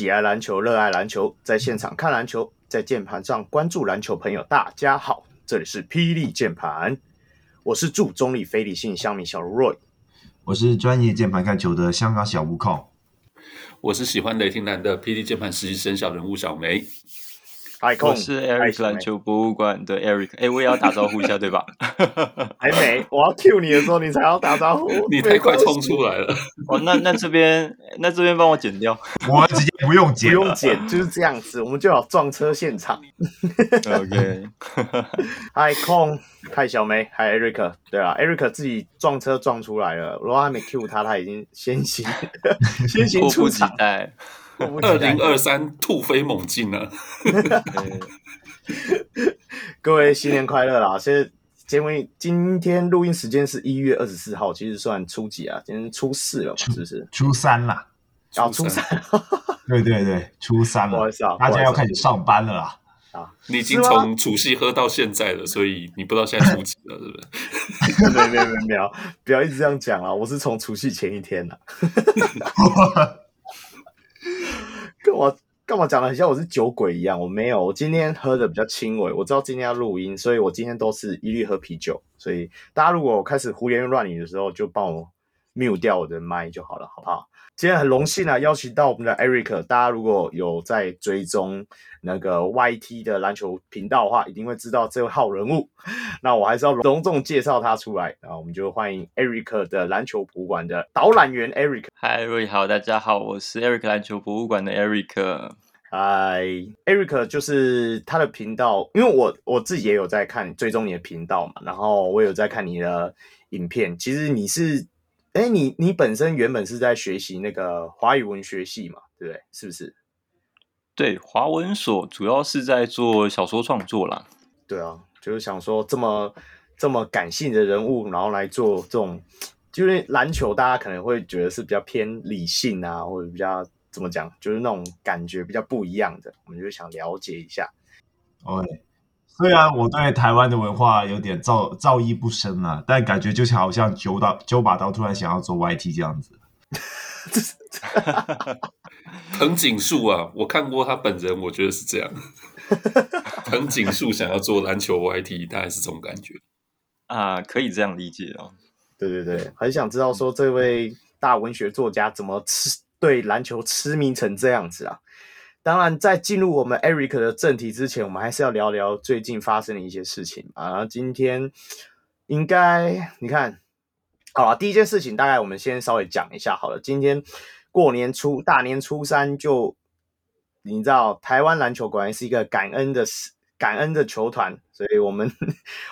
喜爱篮球、热爱篮球，在现场看篮球，在键盘上关注篮球朋友，大家好，这里是霹雳键盘，我是驻中立非理性乡民小 Roy，我是专业键盘看球的香港小悟空，我是喜欢雷霆男的霹雳键盘实习生小人物小梅。我是 Eric 篮球博物馆的 Eric，哎、欸，我也要打招呼一下，对吧？还没，我要 cue 你的时候，你才要打招呼。你太快冲出来了。哦，那那这边，那这边帮我剪掉。我们直接不用剪，不用剪，就是这样子，我们就要撞车现场。OK。Hi 空，嗨小梅，嗨 Eric，对啊，Eric 自己撞车撞出来了，如果还没 cue 他，他已经先行先行出场。迫不及待。二零二三突飞猛进了，各位新年快乐啦！现在节目今天录音时间是一月二十四号，其实算初几啊？今天初四了，是不是？初三啦，啊，初三，对对对，初三了，不好意思啊，大家要开始上班了啦。啊，你已经从除夕喝到现在了，所以你不知道现在初几了，是不是？没有没有没有，不要一直这样讲啊！我是从除夕前一天的。跟我干嘛讲的很像我是酒鬼一样？我没有，我今天喝的比较轻微。我知道今天要录音，所以我今天都是一律喝啤酒。所以大家如果开始胡言乱语的时候，就帮我 mute 掉我的麦就好了，好不好？今天很荣幸啊，邀请到我们的 Eric。大家如果有在追踪那个 YT 的篮球频道的话，一定会知道这位号人物。那我还是要隆重介绍他出来。然后我们就欢迎 Eric 的篮球博物馆的导览员 Eric。嗨，瑞好，大家好，我是 Eric 篮球博物馆的 Eric。嗨，Eric 就是他的频道，因为我我自己也有在看追踪你的频道嘛，然后我有在看你的影片。其实你是。哎，你你本身原本是在学习那个华语文学系嘛，对不对？是不是？对，华文所主要是在做小说创作啦。对啊，就是想说这么这么感性的人物，然后来做这种，就是篮球，大家可能会觉得是比较偏理性啊，或者比较怎么讲，就是那种感觉比较不一样的，我们就想了解一下。OK。虽然我对台湾的文化有点造造诣不深啊，但感觉就像好像九把九把刀突然想要做 YT 这样子。藤井树啊，我看过他本人，我觉得是这样。藤井树想要做篮球 YT，大概是这种感觉啊，可以这样理解哦。对对对，很想知道说这位大文学作家怎么痴对篮球痴迷成这样子啊。当然，在进入我们 Eric 的正题之前，我们还是要聊聊最近发生的一些事情啊。然后今天应该你看，好了，第一件事情大概我们先稍微讲一下好了。今天过年初大年初三就，你知道台湾篮球果然是一个感恩的感恩的球团，所以我们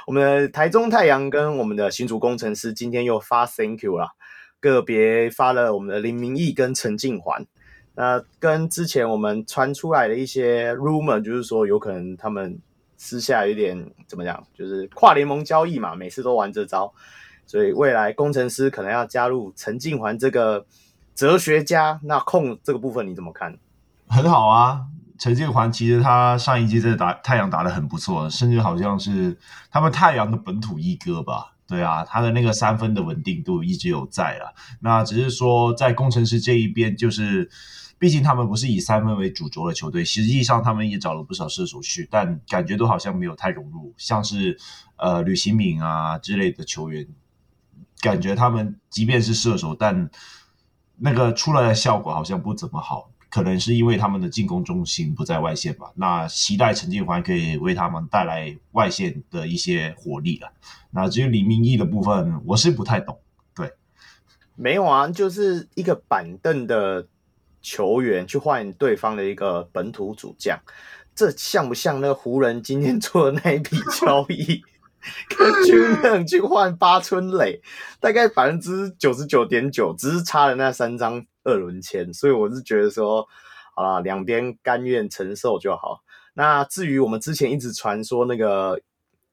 我们的台中太阳跟我们的新竹工程师今天又发 Thank you 啦，个别发了我们的林明义跟陈静环。那跟之前我们传出来的一些 rumor，就是说有可能他们私下有点怎么讲，就是跨联盟交易嘛，每次都玩这招，所以未来工程师可能要加入陈静环这个哲学家。那空这个部分你怎么看？很好啊，陈静环其实他上一季在打太阳打得很不错，甚至好像是他们太阳的本土一哥吧？对啊，他的那个三分的稳定度一直有在啊。那只是说在工程师这一边就是。毕竟他们不是以三分为主轴的球队，实际上他们也找了不少射手去，但感觉都好像没有太融入。像是呃吕行敏啊之类的球员，感觉他们即便是射手，但那个出来的效果好像不怎么好。可能是因为他们的进攻中心不在外线吧。那期待陈静环可以为他们带来外线的一些火力了。那至于李明义的部分，我是不太懂。对，没有啊，就是一个板凳的。球员去换对方的一个本土主将，这像不像那个湖人今天做的那一笔 交易？跟军人去换八村垒，大概百分之九十九点九，只是差了那三张二轮签，所以我是觉得说，好啦，两边甘愿承受就好。那至于我们之前一直传说那个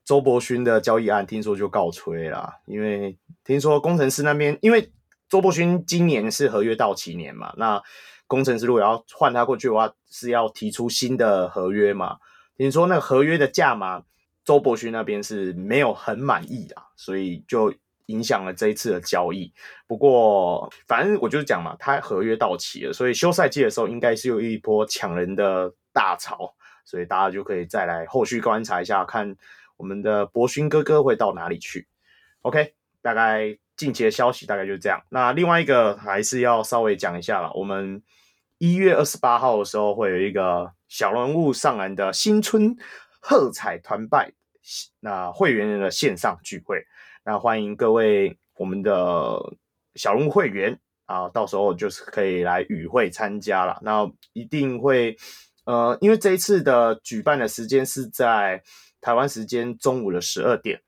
周伯勋的交易案，听说就告吹了，因为听说工程师那边，因为周伯勋今年是合约到期年嘛，那。工程师如果要换他过去的话，是要提出新的合约嘛？听说那个合约的价码周伯勋那边是没有很满意的，所以就影响了这一次的交易。不过反正我就是讲嘛，他合约到期了，所以休赛季的时候应该是有一波抢人的大潮，所以大家就可以再来后续观察一下，看我们的伯勋哥哥会到哪里去。OK，大概近期的消息大概就是这样。那另外一个还是要稍微讲一下了，我们一月二十八号的时候会有一个小人物上篮的新春喝彩团拜，那会员的线上聚会，那欢迎各位我们的小人物会员啊，到时候就是可以来与会参加了。那一定会呃，因为这一次的举办的时间是在台湾时间中午的十二点。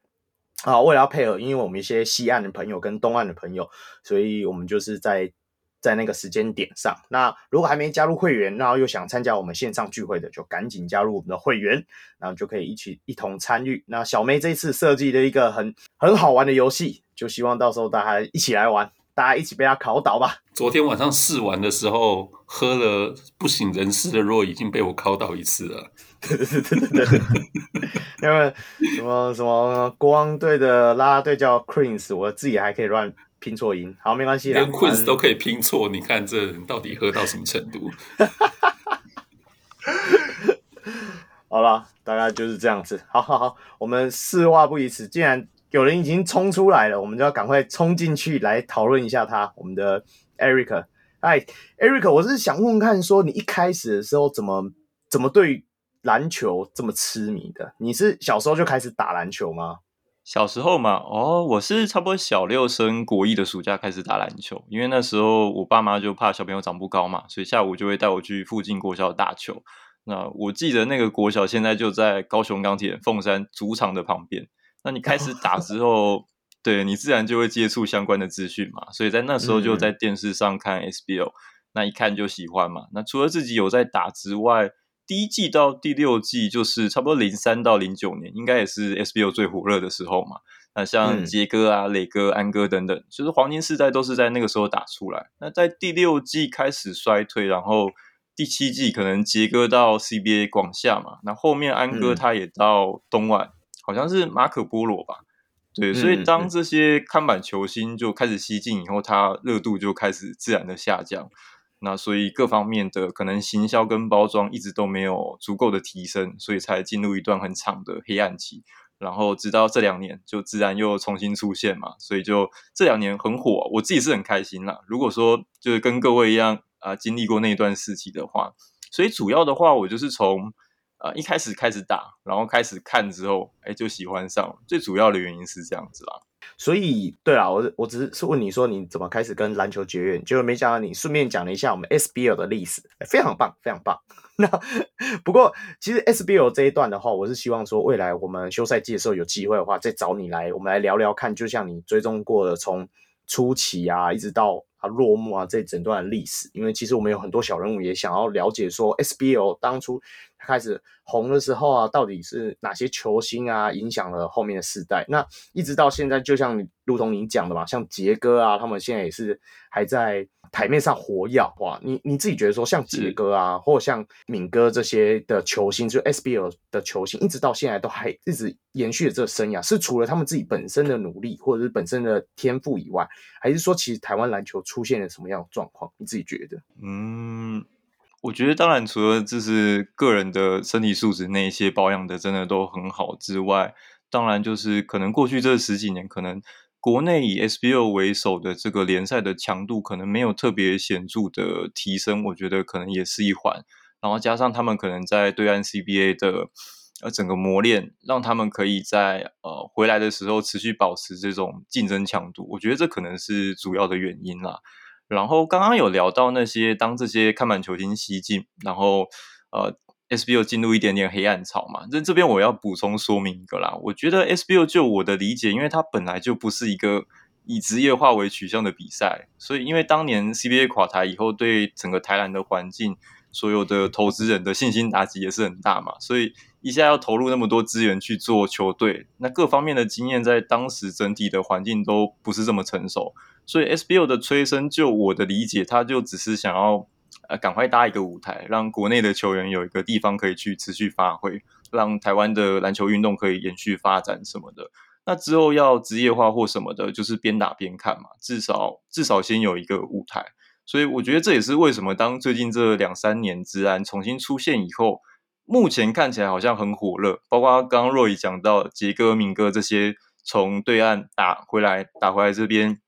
啊，为了要配合，因为我们一些西岸的朋友跟东岸的朋友，所以我们就是在在那个时间点上。那如果还没加入会员，然后又想参加我们线上聚会的，就赶紧加入我们的会员，然后就可以一起一同参与。那小梅这次设计了一个很很好玩的游戏，就希望到时候大家一起来玩，大家一起被他考倒吧。昨天晚上试玩的时候，喝了不省人事的肉已经被我考倒一次了。对对对对对对，因为什么什么国王队的啦啦队叫 Queens，我自己还可以乱拼错音，好，没关系，连 Queens 都可以拼错，你看这人到底喝到什么程度？好了，大概就是这样子。好好好，我们四话不宜迟，既然有人已经冲出来了，我们就要赶快冲进去来讨论一下他，我们的 Eric。哎，Eric，我是想问问看，说你一开始的时候怎么怎么对？篮球这么痴迷的，你是小时候就开始打篮球吗？小时候嘛，哦，我是差不多小六升国一的暑假开始打篮球，因为那时候我爸妈就怕小朋友长不高嘛，所以下午就会带我去附近国小打球。那我记得那个国小现在就在高雄钢铁凤山主场的旁边。那你开始打之后，对，你自然就会接触相关的资讯嘛，所以在那时候就在电视上看 SBL，嗯，那一看就喜欢嘛。那除了自己有在打之外，第一季到第六季就是差不多零三到零九年，应该也是 SBL 最火热的时候嘛。那像杰哥啊、磊、嗯、哥、安哥等等，就是黄金世代都是在那个时候打出来。那在第六季开始衰退，然后第七季可能杰哥到 CBA 广厦嘛，那后面安哥他也到东莞，嗯、好像是马可波罗吧。对，所以当这些看板球星就开始吸进以后，他热度就开始自然的下降。那所以各方面的可能行销跟包装一直都没有足够的提升，所以才进入一段很长的黑暗期。然后直到这两年就自然又重新出现嘛，所以就这两年很火，我自己是很开心啦。如果说就是跟各位一样啊、经历过那一段时期的话，所以主要的话我就是从啊、呃、一开始开始打，然后开始看之后，哎就喜欢上。最主要的原因是这样子啦。所以，对啊，我我只是是问你说你怎么开始跟篮球结缘，结果没想到你顺便讲了一下我们 SBL 的历史，非常棒，非常棒。那不过，其实 SBL 这一段的话，我是希望说未来我们休赛季的时候有机会的话，再找你来，我们来聊聊看，就像你追踪过的从初期啊，一直到啊落幕啊这整段历史，因为其实我们有很多小人物也想要了解说 SBL 当初。开始红的时候啊，到底是哪些球星啊影响了后面的世代？那一直到现在，就像如同你讲的嘛，像杰哥啊，他们现在也是还在台面上活跃。哇，你你自己觉得说，像杰哥啊，或者像敏哥这些的球星，就 SBL 的球星，一直到现在都还一直延续着这个生涯，是除了他们自己本身的努力或者是本身的天赋以外，还是说其实台湾篮球出现了什么样的状况？你自己觉得？嗯。我觉得当然，除了就是个人的身体素质那一些保养的真的都很好之外，当然就是可能过去这十几年，可能国内以 SBL 为首的这个联赛的强度可能没有特别显著的提升，我觉得可能也是一环。然后加上他们可能在对岸 CBA 的呃整个磨练，让他们可以在呃回来的时候持续保持这种竞争强度，我觉得这可能是主要的原因啦。然后刚刚有聊到那些当这些看板球星西进，然后呃 SBL 进入一点点黑暗潮嘛。那这边我要补充说明一个啦，我觉得 SBL 就我的理解，因为它本来就不是一个以职业化为取向的比赛，所以因为当年 CBA 垮台以后，对整个台篮的环境，所有的投资人的信心打击也是很大嘛，所以一下要投入那么多资源去做球队，那各方面的经验在当时整体的环境都不是这么成熟。所以 SBO 的催生，就我的理解，他就只是想要呃赶快搭一个舞台，让国内的球员有一个地方可以去持续发挥。让台湾的篮球运动可以延续发展什么的。那之后要职业化或什么的，就是边打边看嘛，至少至少先有一个舞台。所以我觉得这也是为什么当最近这两三年职篮重新出现以后，目前看起来好像很火热。包括刚刚 Roy 讲到杰哥、明哥这些从对岸打回来、打回来这边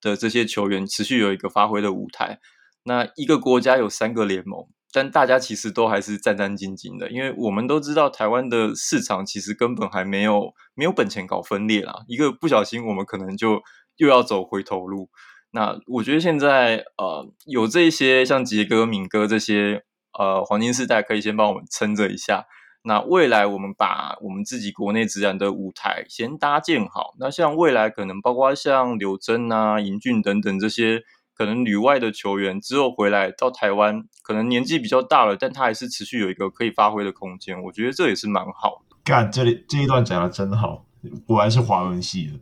的这些球员，持续有一个发挥的舞台。那一个国家有三个联盟，但大家其实都还是战战兢兢的，因为我们都知道台湾的市场其实根本还没有没有本钱搞分裂啦，一个不小心我们可能就又要走回头路。那我觉得现在呃有这些像杰哥、敏哥这些呃黄金世代可以先帮我们撑着一下。那未来我们把我们自己国内自然的舞台先搭建好。那像未来可能包括像柳珍啊、尹俊等等这些。可能旅外的球员之后回来到台湾，可能年纪比较大了，但他还是持续有一个可以发挥的空间。我觉得这也是蛮好的。干，这里这一段讲的真好，果然是华文系的。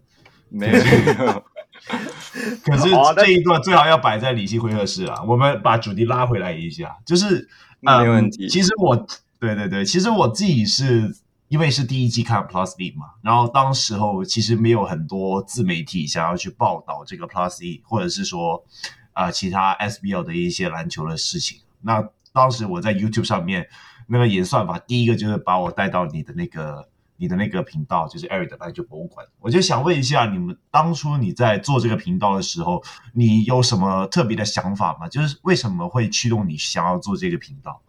没有，可是这一段最好要摆在理性会客室啊。我们把主题拉回来一下，就是、嗯、没问题。其实我，对对对，其实我自己是。因为是第一季看 Plus E 嘛，然后当时候其实没有很多自媒体想要去报道这个 Plus E，或者是说啊、其他 SBL 的一些篮球的事情。那当时我在 YouTube 上面那个演算法，第一个就是把我带到你的那个你的那个频道，就是 Eric 的篮球博物馆。我就想问一下，你们当初你在做这个频道的时候，你有什么特别的想法吗？就是为什么会驱动你想要做这个频道？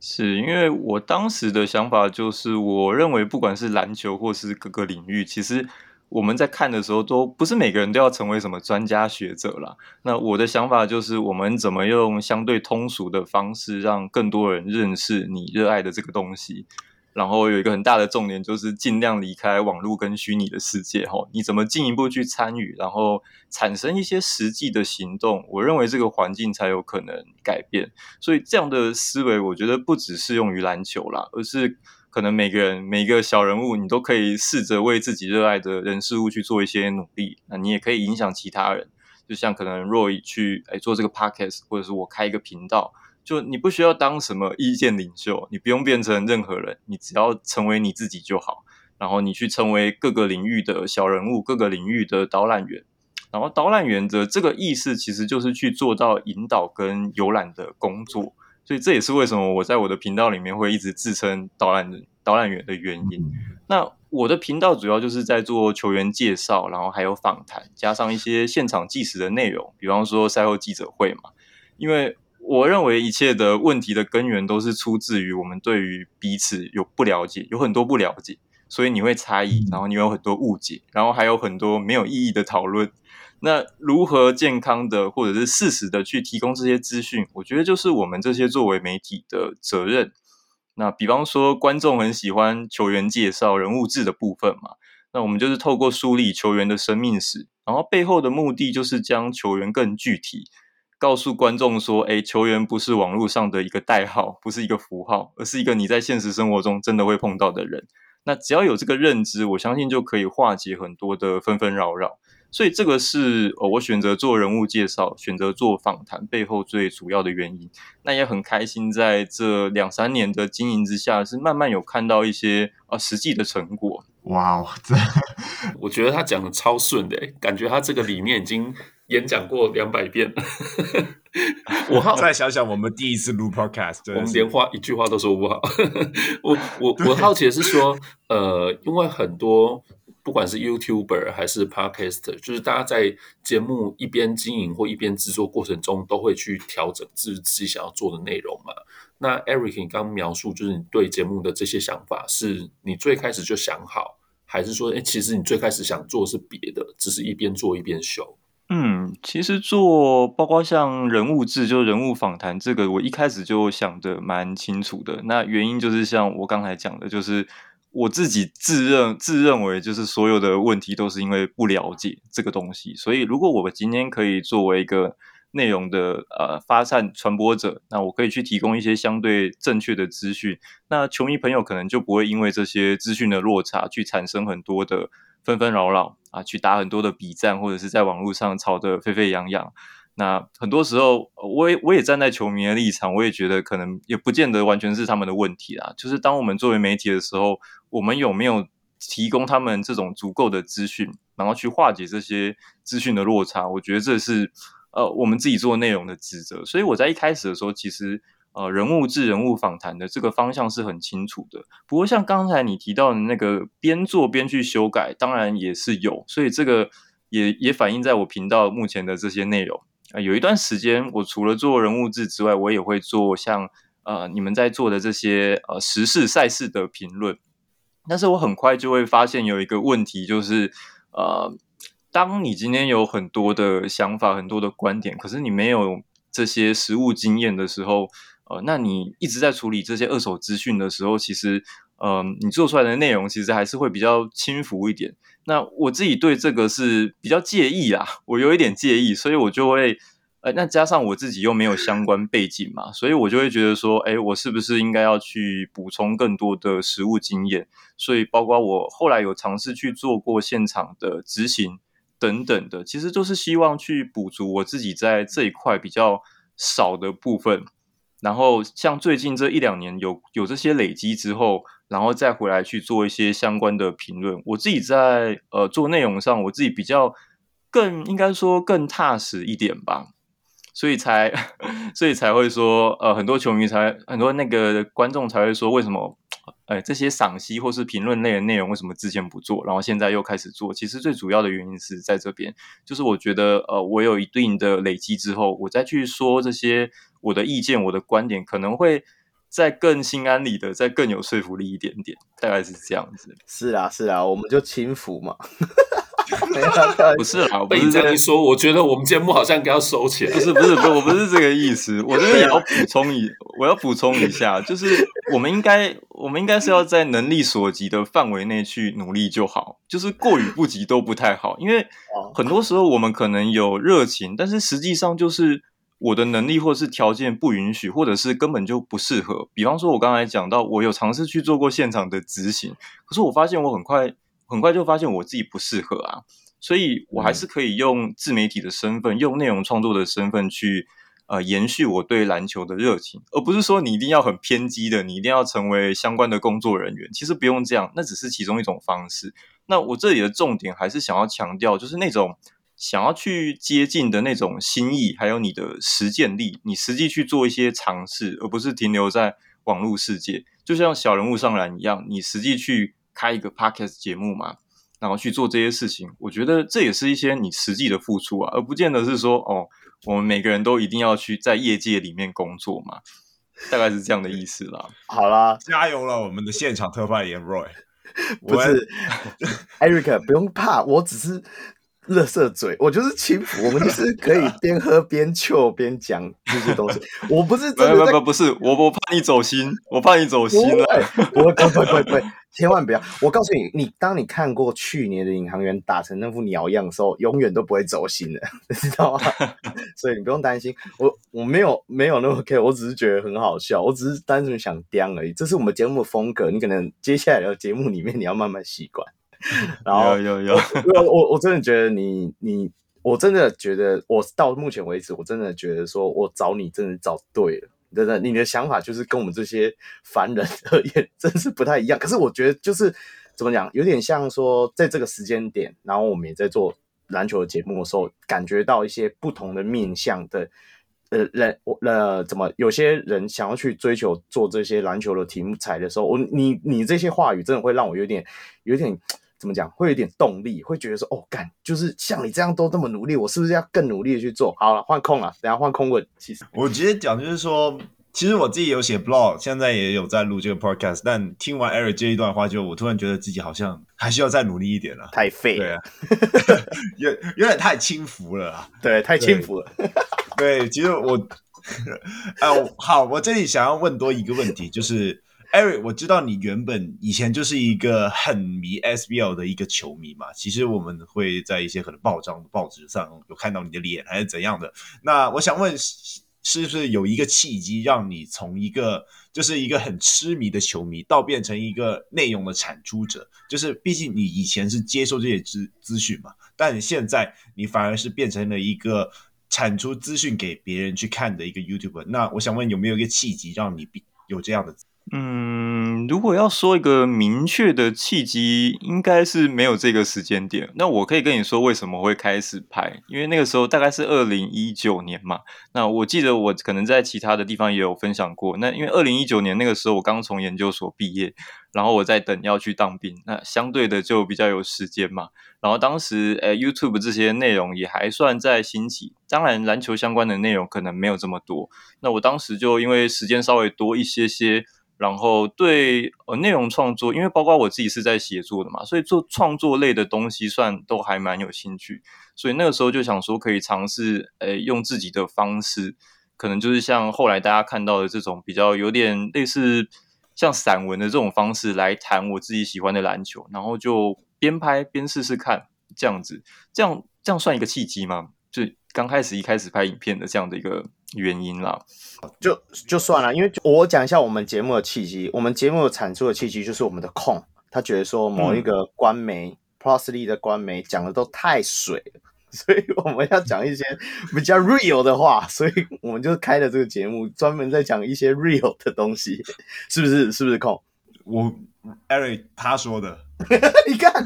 是因为我当时的想法就是，我认为不管是篮球或是各个领域，其实我们在看的时候，都不是每个人都要成为什么专家学者啦。那我的想法就是，我们怎么用相对通俗的方式，让更多人认识你热爱的这个东西。然后有一个很大的重点，就是尽量离开网络跟虚拟的世界哈。你怎么进一步去参与，然后产生一些实际的行动？我认为这个环境才有可能改变。所以这样的思维，我觉得不只适用于篮球啦，而是可能每个人每个小人物，你都可以试着为自己热爱的人事物去做一些努力。那你也可以影响其他人，就像可能 Roy 去诶做这个 Podcast，或者是我开一个频道。就你不需要当什么意见领袖，你不用变成任何人，你只要成为你自己就好。然后你去成为各个领域的小人物，各个领域的导览员。然后导览员的这个意思其实就是去做到引导跟游览的工作。所以这也是为什么我在我的频道里面会一直自称导览人、导览员的原因。那我的频道主要就是在做球员介绍，然后还有访谈，加上一些现场即时的内容，比方说赛后记者会嘛，因为。我认为一切的问题的根源都是出自于我们对于彼此有不了解，有很多不了解，所以你会猜疑，然后你有很多误解，然后还有很多没有意义的讨论。那如何健康的或者是适时的去提供这些资讯，我觉得就是我们这些作为媒体的责任。那比方说，观众很喜欢球员介绍、人物志的部分嘛，那我们就是透过梳理球员的生命史，然后背后的目的就是将球员更具体。告诉观众说：“诶，球员不是网络上的一个代号，不是一个符号，而是一个你在现实生活中真的会碰到的人。那只要有这个认知，我相信就可以化解很多的纷纷扰扰。所以这个是呃，我选择做人物介绍、选择做访谈背后最主要的原因。那也很开心，在这两三年的经营之下，是慢慢有看到一些呃实际的成果。哇哦，这我觉得他讲的超顺的，感觉他这个理念已经。”演讲过两百遍，我好再想想，我们第一次录 podcast，我们连话一句话都说不好。我我我好奇的是说，呃，因为很多不管是 YouTuber 还是 podcaster，就是大家在节目一边经营或一边制作过程中，都会去调整自自己想要做的内容嘛。那 Eric，你刚刚描述就是你对节目的这些想法，是你最开始就想好，还是说，哎，其实你最开始想做是别的，只是一边做一边修？嗯，其实做包括像人物志，就人物访谈这个，我一开始就想的蛮清楚的。那原因就是像我刚才讲的，就是我自己自认自认为，就是所有的问题都是因为不了解这个东西。所以如果我们今天可以作为一个内容的呃发散传播者，那我可以去提供一些相对正确的资讯，那球迷朋友可能就不会因为这些资讯的落差去产生很多的纷纷扰扰啊，去打很多的比战，或者是在网络上吵得沸沸扬扬。那很多时候，我也我也站在球迷的立场，我也觉得可能也不见得完全是他们的问题啦。就是当我们作为媒体的时候，我们有没有提供他们这种足够的资讯，然后去化解这些资讯的落差？我觉得这是呃我们自己做内容的职责。所以我在一开始的时候，其实呃人物志、人物访谈的这个方向是很清楚的。不过像刚才你提到的那个边做边去修改，当然也是有。所以这个也也反映在我频道目前的这些内容。呃，有一段时间，我除了做人物志之外，我也会做像呃你们在做的这些呃时事赛事的评论。但是我很快就会发现有一个问题，就是呃，当你今天有很多的想法、很多的观点，可是你没有这些实务经验的时候，呃，那你一直在处理这些二手资讯的时候，其实呃，你做出来的内容其实还是会比较轻浮一点。那我自己对这个是比较介意啊，我有一点介意，所以我就会，呃，那加上我自己又没有相关背景嘛，所以我就会觉得说，哎，我是不是应该要去补充更多的实务经验？所以包括我后来有尝试去做过现场的执行等等的，其实都是希望去补足我自己在这一块比较少的部分。然后像最近这一两年有有这些累积之后。然后再回来去做一些相关的评论。我自己在呃做内容上，我自己比较更应该说更踏实一点吧，所以才 所以才会说呃很多球迷才很多那个观众才会说，为什么哎这些赏析或是评论类的内容为什么之前不做，然后现在又开始做？其实最主要的原因是在这边，就是我觉得呃我有一定的累积之后，我再去说这些我的意见、我的观点可能会。再更心安理得，再更有说服力一点点，大概是这样子。是啊，是啊，我们就轻浮嘛。不是啦，被你这样一说，我觉得我们节目好像该要收起来。不是，不是，不，我不是这个意思。我这边也要补充一，我要补充一下，就是我们应该，我们应该是要在能力所及的范围内去努力就好，就是过与不及都不太好，因为很多时候我们可能有热情，但是实际上就是。我的能力或是条件不允许，或者是根本就不适合。比方说，我刚才讲到，我有尝试去做过现场的执行，可是我发现我很快很快就发现我自己不适合啊，所以我还是可以用自媒体的身份，用内容创作的身份去呃延续我对篮球的热情，而不是说你一定要很偏激的，你一定要成为相关的工作人员。其实不用这样，那只是其中一种方式。那我这里的重点还是想要强调，就是那种。想要去接近的那种心意，还有你的实践力，你实际去做一些尝试，而不是停留在网络世界。就像小人物上篮一样，你实际去开一个 podcast 节目嘛，然后去做这些事情，我觉得这也是一些你实际的付出啊，而不见得是说哦，我们每个人都一定要去在业界里面工作嘛，大概是这样的意思啦。好啦，加油了，我们的现场特派员 Roy，不是 Eric，不用怕，我只是。乐色嘴，我就是轻浮，我们就是可以边喝边笑边讲这些东西。我不是真的不不不是，我我怕你走心，我怕你走心了。不会不会不会不会，千万不要！我告诉你，你当你看过去年的领航员打成那副鸟样的时候，永远都不会走心的，你知道吗？所以你不用担心，我我没有没有那么 care，我只是觉得很好笑，我只是单纯想叼而已。这是我们节目的风格，你可能接下来的节目里面你要慢慢习惯。然后有有有，我我我真的觉得你你，我真的觉得我到目前为止，我真的觉得说我找你真的找对了，真的，你的想法就是跟我们这些凡人而言，真是不太一样。可是我觉得就是怎么讲，有点像说在这个时间点，然后我们也在做篮球的节目的时候，感觉到一些不同的面向的呃人，我呃怎么有些人想要去追求做这些篮球的题材的时候，我你你这些话语真的会让我有点有点。怎么讲？会有点动力，会觉得说，哦，干，就是像你这样都这么努力，我是不是要更努力的去做？好了，换空了，等下换空问。其实我直接讲，就是说，其实我自己有写 blog，现在也有在录这个 podcast，但听完 Eric 这一段话，就我突然觉得自己好像还需要再努力一点了。太废，对啊，有有点太轻浮了啊。对，太轻浮了。对，对，其实我，呃，好，我这里想要问多一个问题，就是。Eric，我知道你原本以前就是一个很迷 SBL 的一个球迷嘛。其实我们会在一些可能报章、报纸上有看到你的脸，还是怎样的。那我想问，是不是有一个契机让你从一个就是一个很痴迷的球迷，到变成一个内容的产出者？就是毕竟你以前是接受这些资资讯嘛，但现在你反而是变成了一个产出资讯给别人去看的一个 YouTube。那我想问，有没有一个契机让你有这样的？嗯，如果要说一个明确的契机，应该是没有这个时间点。那我可以跟你说为什么会开始拍，因为那个时候大概是二零一九年嘛。那我记得我可能在其他的地方也有分享过。那因为二零一九年那个时候我刚从研究所毕业，然后我在等要去当兵，那相对的就比较有时间嘛。然后当时呃，YouTube 这些内容也还算在兴起，当然篮球相关的内容可能没有这么多。那我当时就因为时间稍微多一些些。然后对呃内容创作，因为包括我自己是在写作的嘛，所以做创作类的东西算都还蛮有兴趣，所以那个时候就想说可以尝试，诶，用自己的方式，可能就是像后来大家看到的这种比较有点类似像散文的这种方式来谈我自己喜欢的篮球，然后就边拍边试试看这样子，这样这样算一个契机吗？就刚开始一开始拍影片的这样的一个。原因啦，就就算了，因为我讲一下我们节目的契机。我们节目产出的契机就是我们的控，他觉得说某一个官媒、嗯、，Prosely 的官媒讲的都太水了，所以我们要讲一些比较 real 的话，所以我们就开了这个节目，专门在讲一些 real 的东西，是不是？是不是控？我 Eric 他说的。你看，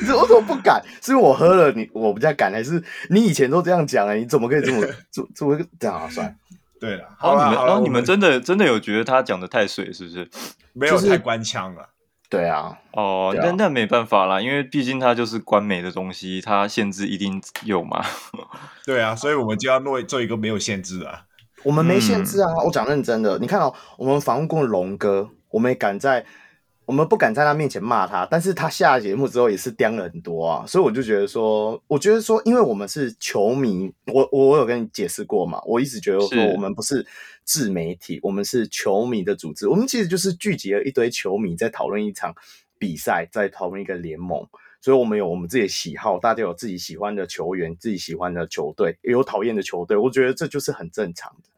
你说我怎么不敢？是因为我喝了你，我比较敢，还是你以前都这样讲啊？你怎么可以这么 做？这么这样啊？算对了，好了，然后你们真的真的有觉得他讲的太水，是不是？没有太官腔了。对啊，哦，那那没办法啦，因为毕竟它就是官媒的东西，它限制一定有嘛。对啊，所以我们就要做做一个没有限制啊。我们没限制啊，我讲认真的。你看哦，我们访问过龙哥，我们也敢在。我们不敢在他面前骂他，但是他下节目之后也是叼了很多啊，所以我就觉得说，我觉得说，因为我们是球迷，我我有跟你解释过嘛，我一直觉得说，我们不是自媒体，我们是球迷的组织，我们其实就是聚集了一堆球迷在讨论一场比赛，在讨论一个联盟，所以我们有我们自己的喜好，大家有自己喜欢的球员，自己喜欢的球队，也有讨厌的球队，我觉得这就是很正常的，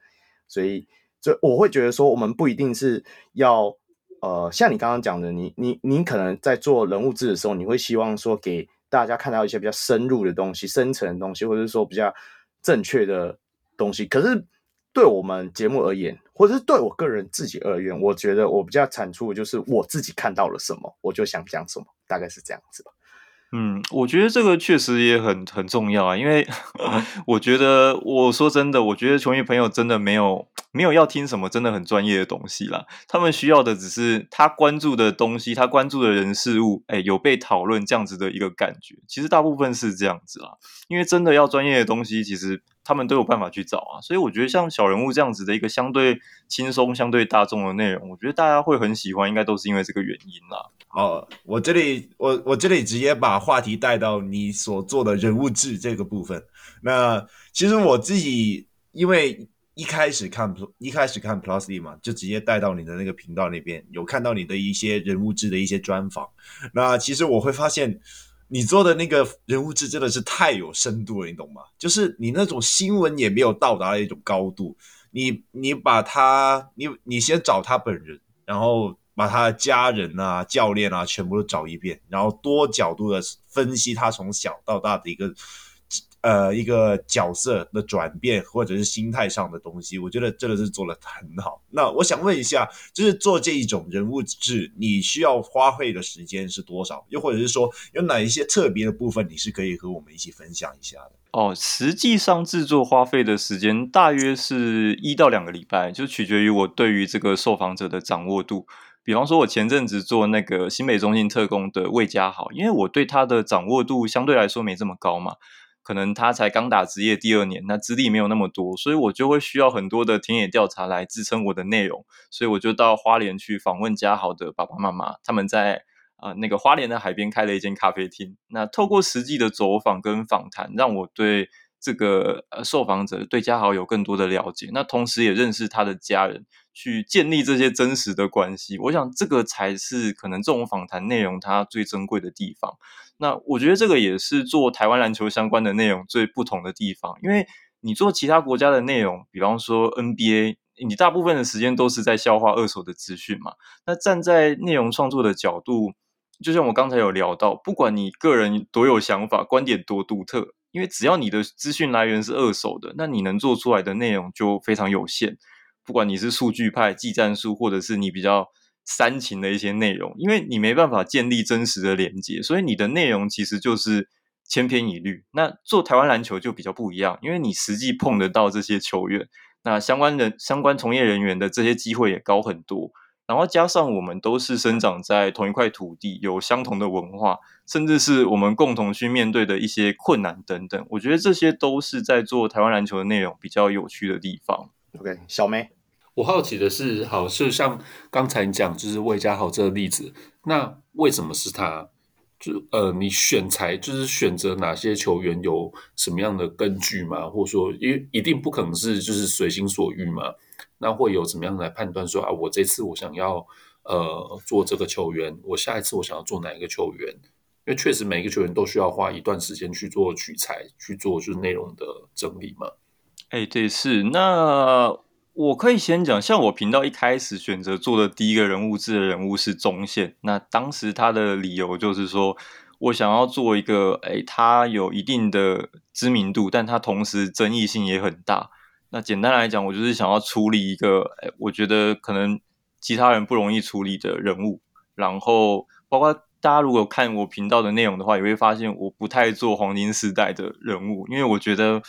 所以，所以我会觉得说，我们不一定是要。呃，像你刚刚讲的，你你你可能在做人物志的时候，你会希望说给大家看到一些比较深入的东西、深层的东西，或者是说比较正确的东西。可是对我们节目而言，或者是对我个人自己而言，我觉得我比较产出的就是我自己看到了什么，我就想讲什么，大概是这样子吧。嗯，我觉得这个确实也很很重要啊，因为 我觉得我说真的，我觉得球迷朋友真的没有没有要听什么真的很专业的东西啦，他们需要的只是他关注的东西，他关注的人事物，哎，有被讨论这样子的一个感觉。其实大部分是这样子啦，因为真的要专业的东西，其实他们都有办法去找啊。所以我觉得像小人物这样子的一个相对轻松、相对大众的内容，我觉得大家会很喜欢，应该都是因为这个原因啦。哦，我这里我我这里直接把话题带到你所做的人物志这个部分。那其实我自己因为一开始看一开始看 Plus 嘛，就直接带到你的那个频道那边，有看到你的一些人物志的一些专访。那其实我会发现你做的那个人物志真的是太有深度了，你懂吗？就是你那种新闻也没有到达的一种高度。你你把他你你先找他本人，然后。把他的家人啊、教练啊全部都找一遍，然后多角度的分析他从小到大的一个呃一个角色的转变，或者是心态上的东西，我觉得真的是做得很好。那我想问一下，就是做这一种人物志，你需要花费的时间是多少？又或者是说，有哪一些特别的部分，你是可以和我们一起分享一下的？哦，实际上制作花费的时间大约是一到两个礼拜，就取决于我对于这个受访者的掌握度。比方说，我前阵子做那个新北中心特工的魏家豪，因为我对他的掌握度相对来说没这么高嘛，可能他才刚打职业第二年，那资历没有那么多，所以我就会需要很多的田野调查来支撑我的内容，所以我就到花莲去访问家豪的爸爸妈妈，他们在啊、呃、那个花莲的海边开了一间咖啡厅，那透过实际的走访跟访谈，让我对这个呃受访者对家豪有更多的了解，那同时也认识他的家人。去建立这些真实的关系，我想这个才是可能这种访谈内容它最珍贵的地方。那我觉得这个也是做台湾篮球相关的内容最不同的地方，因为你做其他国家的内容，比方说 NBA，你大部分的时间都是在消化二手的资讯嘛。那站在内容创作的角度，就像我刚才有聊到，不管你个人多有想法，观点多独特。因为只要你的资讯来源是二手的，那你能做出来的内容就非常有限。不管你是数据派、技战术，或者是你比较煽情的一些内容，因为你没办法建立真实的连接，所以你的内容其实就是千篇一律。那做台湾篮球就比较不一样，因为你实际碰得到这些球员，那相关的相关从业人员的这些机会也高很多。然后加上我们都是生长在同一块土地，有相同的文化，甚至是我们共同去面对的一些困难等等，我觉得这些都是在做台湾篮球的内容比较有趣的地方。OK，小梅，我好奇的是，好，就像刚才你讲，就是魏家豪这个例子，那为什么是他？就呃，你选材就是选择哪些球员有什么样的根据吗？或者说，因为一定不可能是就是随心所欲嘛？那会有怎么样来判断说啊，我这次我想要呃做这个球员，我下一次我想要做哪一个球员？因为确实每一个球员都需要花一段时间去做取材，去做就是内容的整理嘛。哎，对，是。那我可以先讲，像我频道一开始选择做的第一个人物志的人物是中线。那当时他的理由就是说，我想要做一个，哎，他有一定的知名度，但他同时争议性也很大。那简单来讲，我就是想要处理一个，哎，我觉得可能其他人不容易处理的人物。然后，包括大家如果看我频道的内容的话，也会发现我不太做黄金时代的人物，因为我觉得。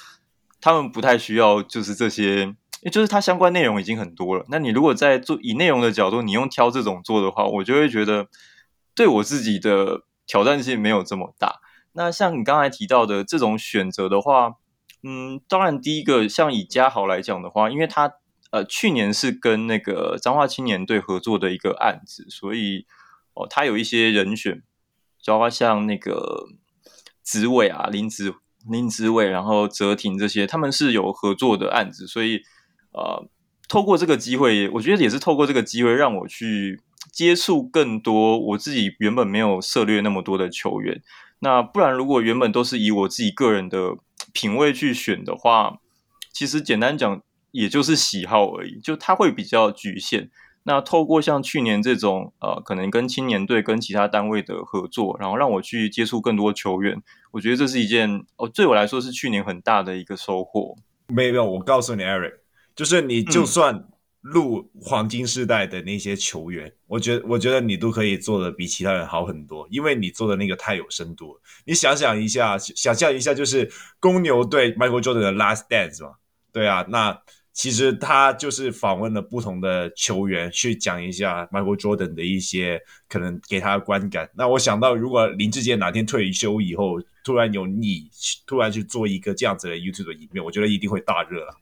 他们不太需要，就是这些，就是它相关内容已经很多了。那你如果在做以内容的角度，你用挑这种做的话，我就会觉得对我自己的挑战性没有这么大。那像你刚才提到的这种选择的话，嗯，当然第一个像以嘉豪来讲的话，因为他呃去年是跟那个彰化青年队合作的一个案子，所以哦他有一些人选，包括像那个紫伟啊林子。林子伟，然后泽廷这些，他们是有合作的案子，所以呃，透过这个机会，我觉得也是透过这个机会，让我去接触更多我自己原本没有涉猎那么多的球员。那不然，如果原本都是以我自己个人的品味去选的话，其实简单讲，也就是喜好而已，就它会比较局限。那透过像去年这种呃，可能跟青年队跟其他单位的合作，然后让我去接触更多球员，我觉得这是一件哦，对我来说是去年很大的一个收获。没有，我告诉你，Eric，就是你就算录黄金世代的那些球员，嗯、我觉得我觉得你都可以做的比其他人好很多，因为你做的那个太有深度了。你想想一下，想象一下，就是公牛队 Michael Jordan 的 Last Dance 嘛，对啊，那。其实他就是访问了不同的球员，去讲一下 Michael Jordan 的一些可能给他的观感。那我想到，如果林志杰哪天退休以后，突然有你突然去做一个这样子的 YouTube 的影片，我觉得一定会大热了。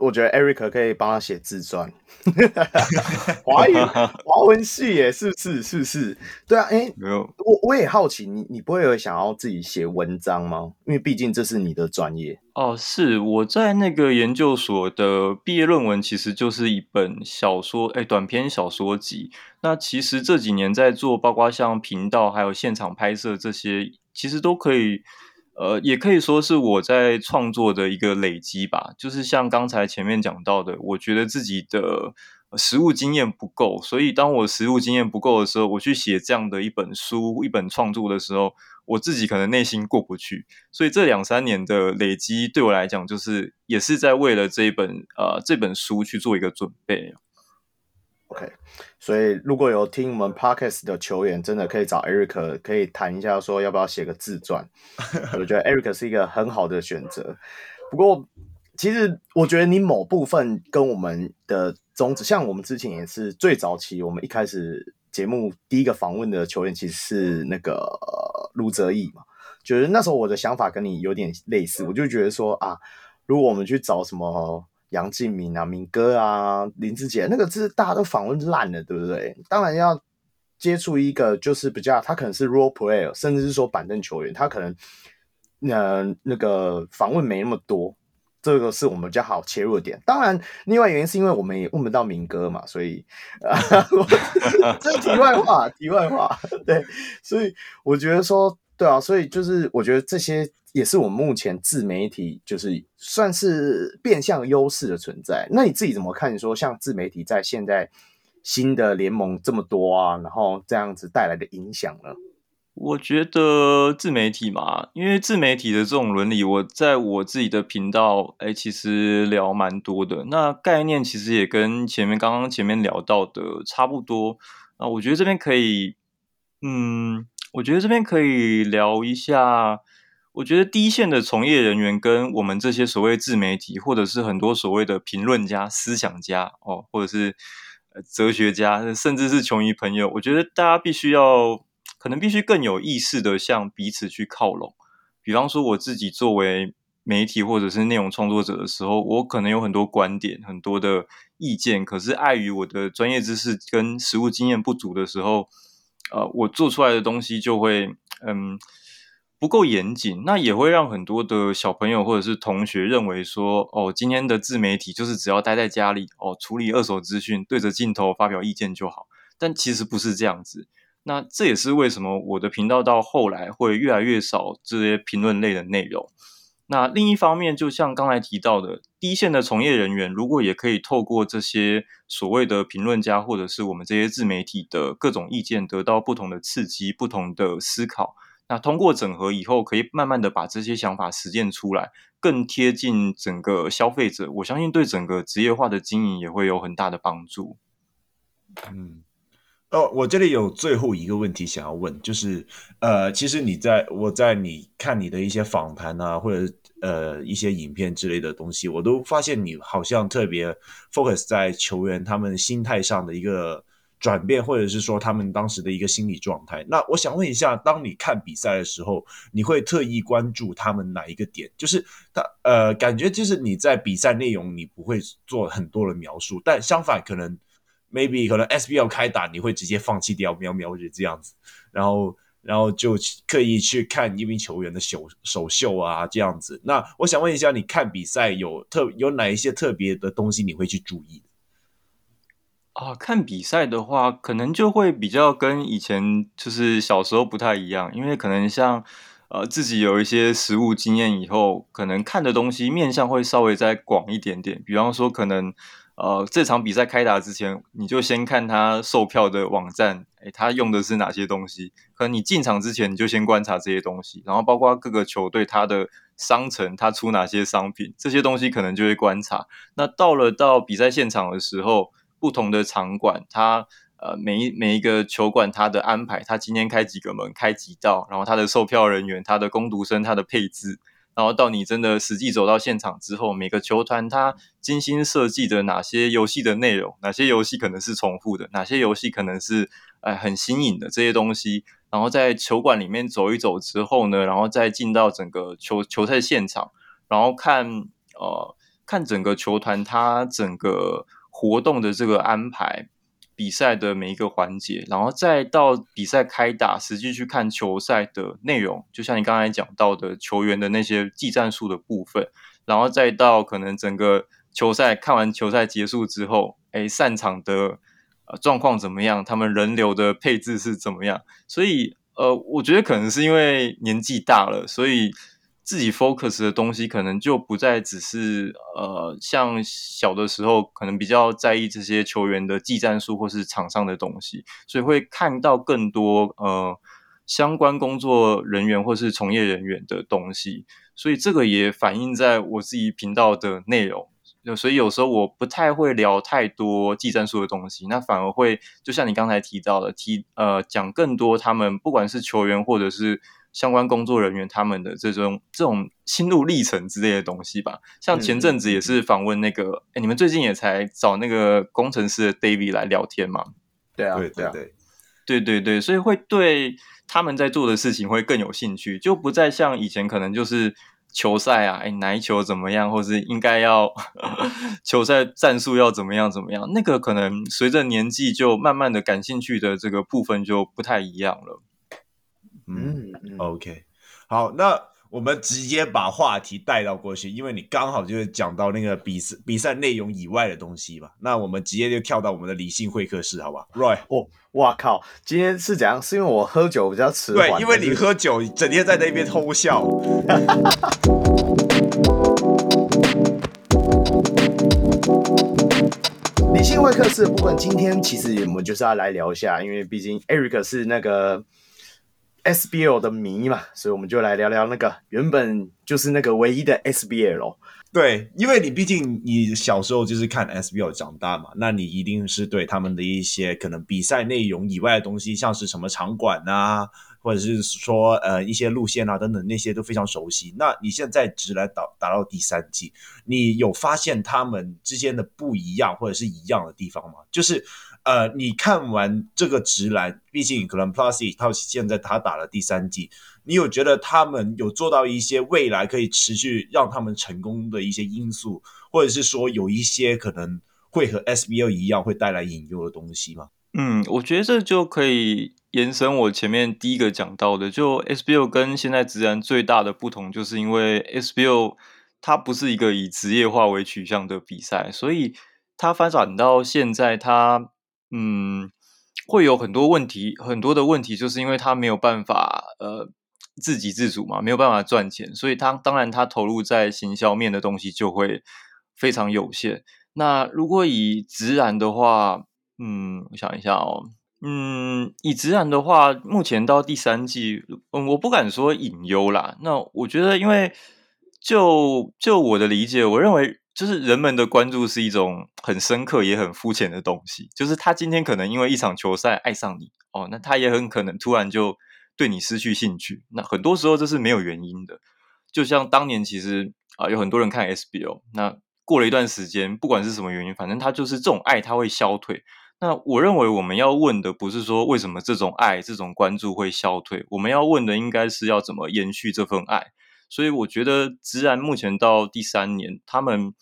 我觉得 Eric 可以帮他写自传，华语 华文系耶，是不是？是不是？对啊，哎，没有，我我也好奇，你你不会有想要自己写文章吗？因为毕竟这是你的专业。哦，是我在那个研究所的毕业论文，其实就是一本小说，哎，短篇小说集。那其实这几年在做，包括像频道还有现场拍摄这些，其实都可以。呃，也可以说是我在创作的一个累积吧。就是像刚才前面讲到的，我觉得自己的实务经验不够，所以当我实务经验不够的时候，我去写这样的一本书、一本创作的时候，我自己可能内心过不去。所以这两三年的累积对我来讲，就是也是在为了这一本呃这本书去做一个准备。OK，所以如果有听我们 parkas 的球员，真的可以找 Eric，可以谈一下，说要不要写个自传。我觉得 Eric 是一个很好的选择。不过，其实我觉得你某部分跟我们的宗旨，像我们之前也是最早期，我们一开始节目第一个访问的球员，其实是那个卢泽义嘛。就是那时候我的想法跟你有点类似，我就觉得说啊，如果我们去找什么。杨敬敏啊，敏哥啊，林志杰，那个是大家都访问烂了，对不对？当然要接触一个就是比较，他可能是 role player，甚至是说板凳球员，他可能呃那个访问没那么多，这个是我们比较好切入的点。当然，另外原因是因为我们也问不到敏哥嘛，所以啊，这题外话，题外话，对，所以我觉得说，对啊，所以就是我觉得这些。也是我们目前自媒体就是算是变相优势的存在。那你自己怎么看？说像自媒体在现在新的联盟这么多啊，然后这样子带来的影响呢？我觉得自媒体嘛，因为自媒体的这种伦理，我在我自己的频道，哎，其实聊蛮多的。那概念其实也跟前面刚刚前面聊到的差不多啊。我觉得这边可以，嗯，我觉得这边可以聊一下。我觉得第一线的从业人员跟我们这些所谓自媒体，或者是很多所谓的评论家、思想家哦，或者是哲学家，甚至是穷鱼朋友，我觉得大家必须要。可能必须更有意识的向彼此去靠拢。比方说，我自己作为媒体或者是内容创作者的时候，我可能有很多观点、很多的意见，可是碍于我的专业知识跟实务经验不足的时候，呃，我做出来的东西就会嗯不够严谨，那也会让很多的小朋友或者是同学认为说，哦，今天的自媒体就是只要待在家里哦，处理二手资讯，对着镜头发表意见就好。但其实不是这样子。那这也是为什么我的频道到后来会越来越少这些评论类的内容。那另一方面，就像刚才提到的，第一线的从业人员如果也可以透过这些所谓的评论家，或者是我们这些自媒体的各种意见，得到不同的刺激、不同的思考。那通过整合以后，可以慢慢的把这些想法实践出来，更贴近整个消费者。我相信对整个职业化的经营也会有很大的帮助。嗯。哦，我这里有最后一个问题想要问，就是呃，其实你在我在你看你的一些访谈啊，或者呃一些影片之类的东西，我都发现你好像特别 focus 在球员他们心态上的一个转变，或者是说他们当时的一个心理状态。那我想问一下，当你看比赛的时候，你会特意关注他们哪一个点？就是他呃，感觉就是你在比赛内容你不会做很多的描述，但相反可能。maybe 可能 SBL 开打，你会直接放弃掉喵喵日这样子，然后然后就刻意去看一名球员的首首秀啊这样子。那我想问一下，你看比赛有特有哪一些特别的东西你会去注意的？啊，看比赛的话，可能就会比较跟以前就是小时候不太一样，因为可能像呃自己有一些实物经验以后，可能看的东西面向会稍微再广一点点。比方说可能。呃，这场比赛开打之前，你就先看他售票的网站，诶，他用的是哪些东西？可能你进场之前，你就先观察这些东西，然后包括各个球队他的商城，他出哪些商品，这些东西可能就会观察。那到了到比赛现场的时候，不同的场馆，它呃每一每一个球馆它的安排，它今天开几个门，开几道，然后它的售票人员，它的工读生，它的配置。然后到你真的实际走到现场之后，每个球团它精心设计的哪些游戏的内容，哪些游戏可能是重复的，哪些游戏可能是哎很新颖的这些东西，然后在球馆里面走一走之后呢，然后再进到整个球球赛现场，然后看呃看整个球团它整个活动的这个安排。比赛的每一个环节，然后再到比赛开打，实际去看球赛的内容，就像你刚才讲到的球员的那些技战术的部分，然后再到可能整个球赛看完球赛结束之后，哎，散场的呃状况怎么样？他们人流的配置是怎么样？所以呃，我觉得可能是因为年纪大了，所以。自己 focus 的东西可能就不再只是呃，像小的时候可能比较在意这些球员的技战术或是场上的东西，所以会看到更多呃相关工作人员或是从业人员的东西，所以这个也反映在我自己频道的内容。所以有时候我不太会聊太多技战术的东西，那反而会就像你刚才提到的，提呃讲更多他们不管是球员或者是。相关工作人员他们的这种这种心路历程之类的东西吧，像前阵子也是访问那个，哎、嗯，你们最近也才找那个工程师的 David 来聊天嘛？对啊，对对对，对。对对，所以会对他们在做的事情会更有兴趣，就不再像以前可能就是球赛啊，哎，哪一球怎么样，或是应该要 球赛战术要怎么样怎么样，那个可能随着年纪就慢慢的感兴趣的这个部分就不太一样了。嗯，OK，好，那我们直接把话题带到过去，因为你刚好就是讲到那个比赛比赛内容以外的东西嘛。那我们直接就跳到我们的理性会客室，好吧？Roy，哦，哇靠，今天是怎样？是因为我喝酒比较迟缓？对，因为你喝酒，整天在那边偷笑。理性会客室的部分，今天其实我们就是要来聊一下，因为毕竟 Eric 是那个。SBL 的迷嘛，所以我们就来聊聊那个原本就是那个唯一的 SBL。对，因为你毕竟你小时候就是看 SBL 长大嘛，那你一定是对他们的一些可能比赛内容以外的东西，像是什么场馆啊，或者是说呃一些路线啊等等那些都非常熟悉。那你现在只来打打到第三季，你有发现他们之间的不一样或者是一样的地方吗？就是。呃，你看完这个直男，毕竟可能 Plus 他现在他打了第三季，你有觉得他们有做到一些未来可以持续让他们成功的一些因素，或者是说有一些可能会和 SBL 一样会带来引诱的东西吗？嗯，我觉得这就可以延伸我前面第一个讲到的，就 SBL 跟现在直男最大的不同，就是因为 SBL 它不是一个以职业化为取向的比赛，所以它发展到现在它。嗯，会有很多问题，很多的问题，就是因为他没有办法呃自给自足嘛，没有办法赚钱，所以他当然他投入在行销面的东西就会非常有限。那如果以直男的话，嗯，我想一下哦，嗯，以直男的话，目前到第三季，嗯，我不敢说隐忧啦。那我觉得，因为就就我的理解，我认为。就是人们的关注是一种很深刻也很肤浅的东西。就是他今天可能因为一场球赛爱上你哦，那他也很可能突然就对你失去兴趣。那很多时候这是没有原因的。就像当年其实啊，有很多人看 SBL，那过了一段时间，不管是什么原因，反正他就是这种爱他会消退。那我认为我们要问的不是说为什么这种爱、这种关注会消退，我们要问的应该是要怎么延续这份爱。所以我觉得，职篮目前到第三年，他们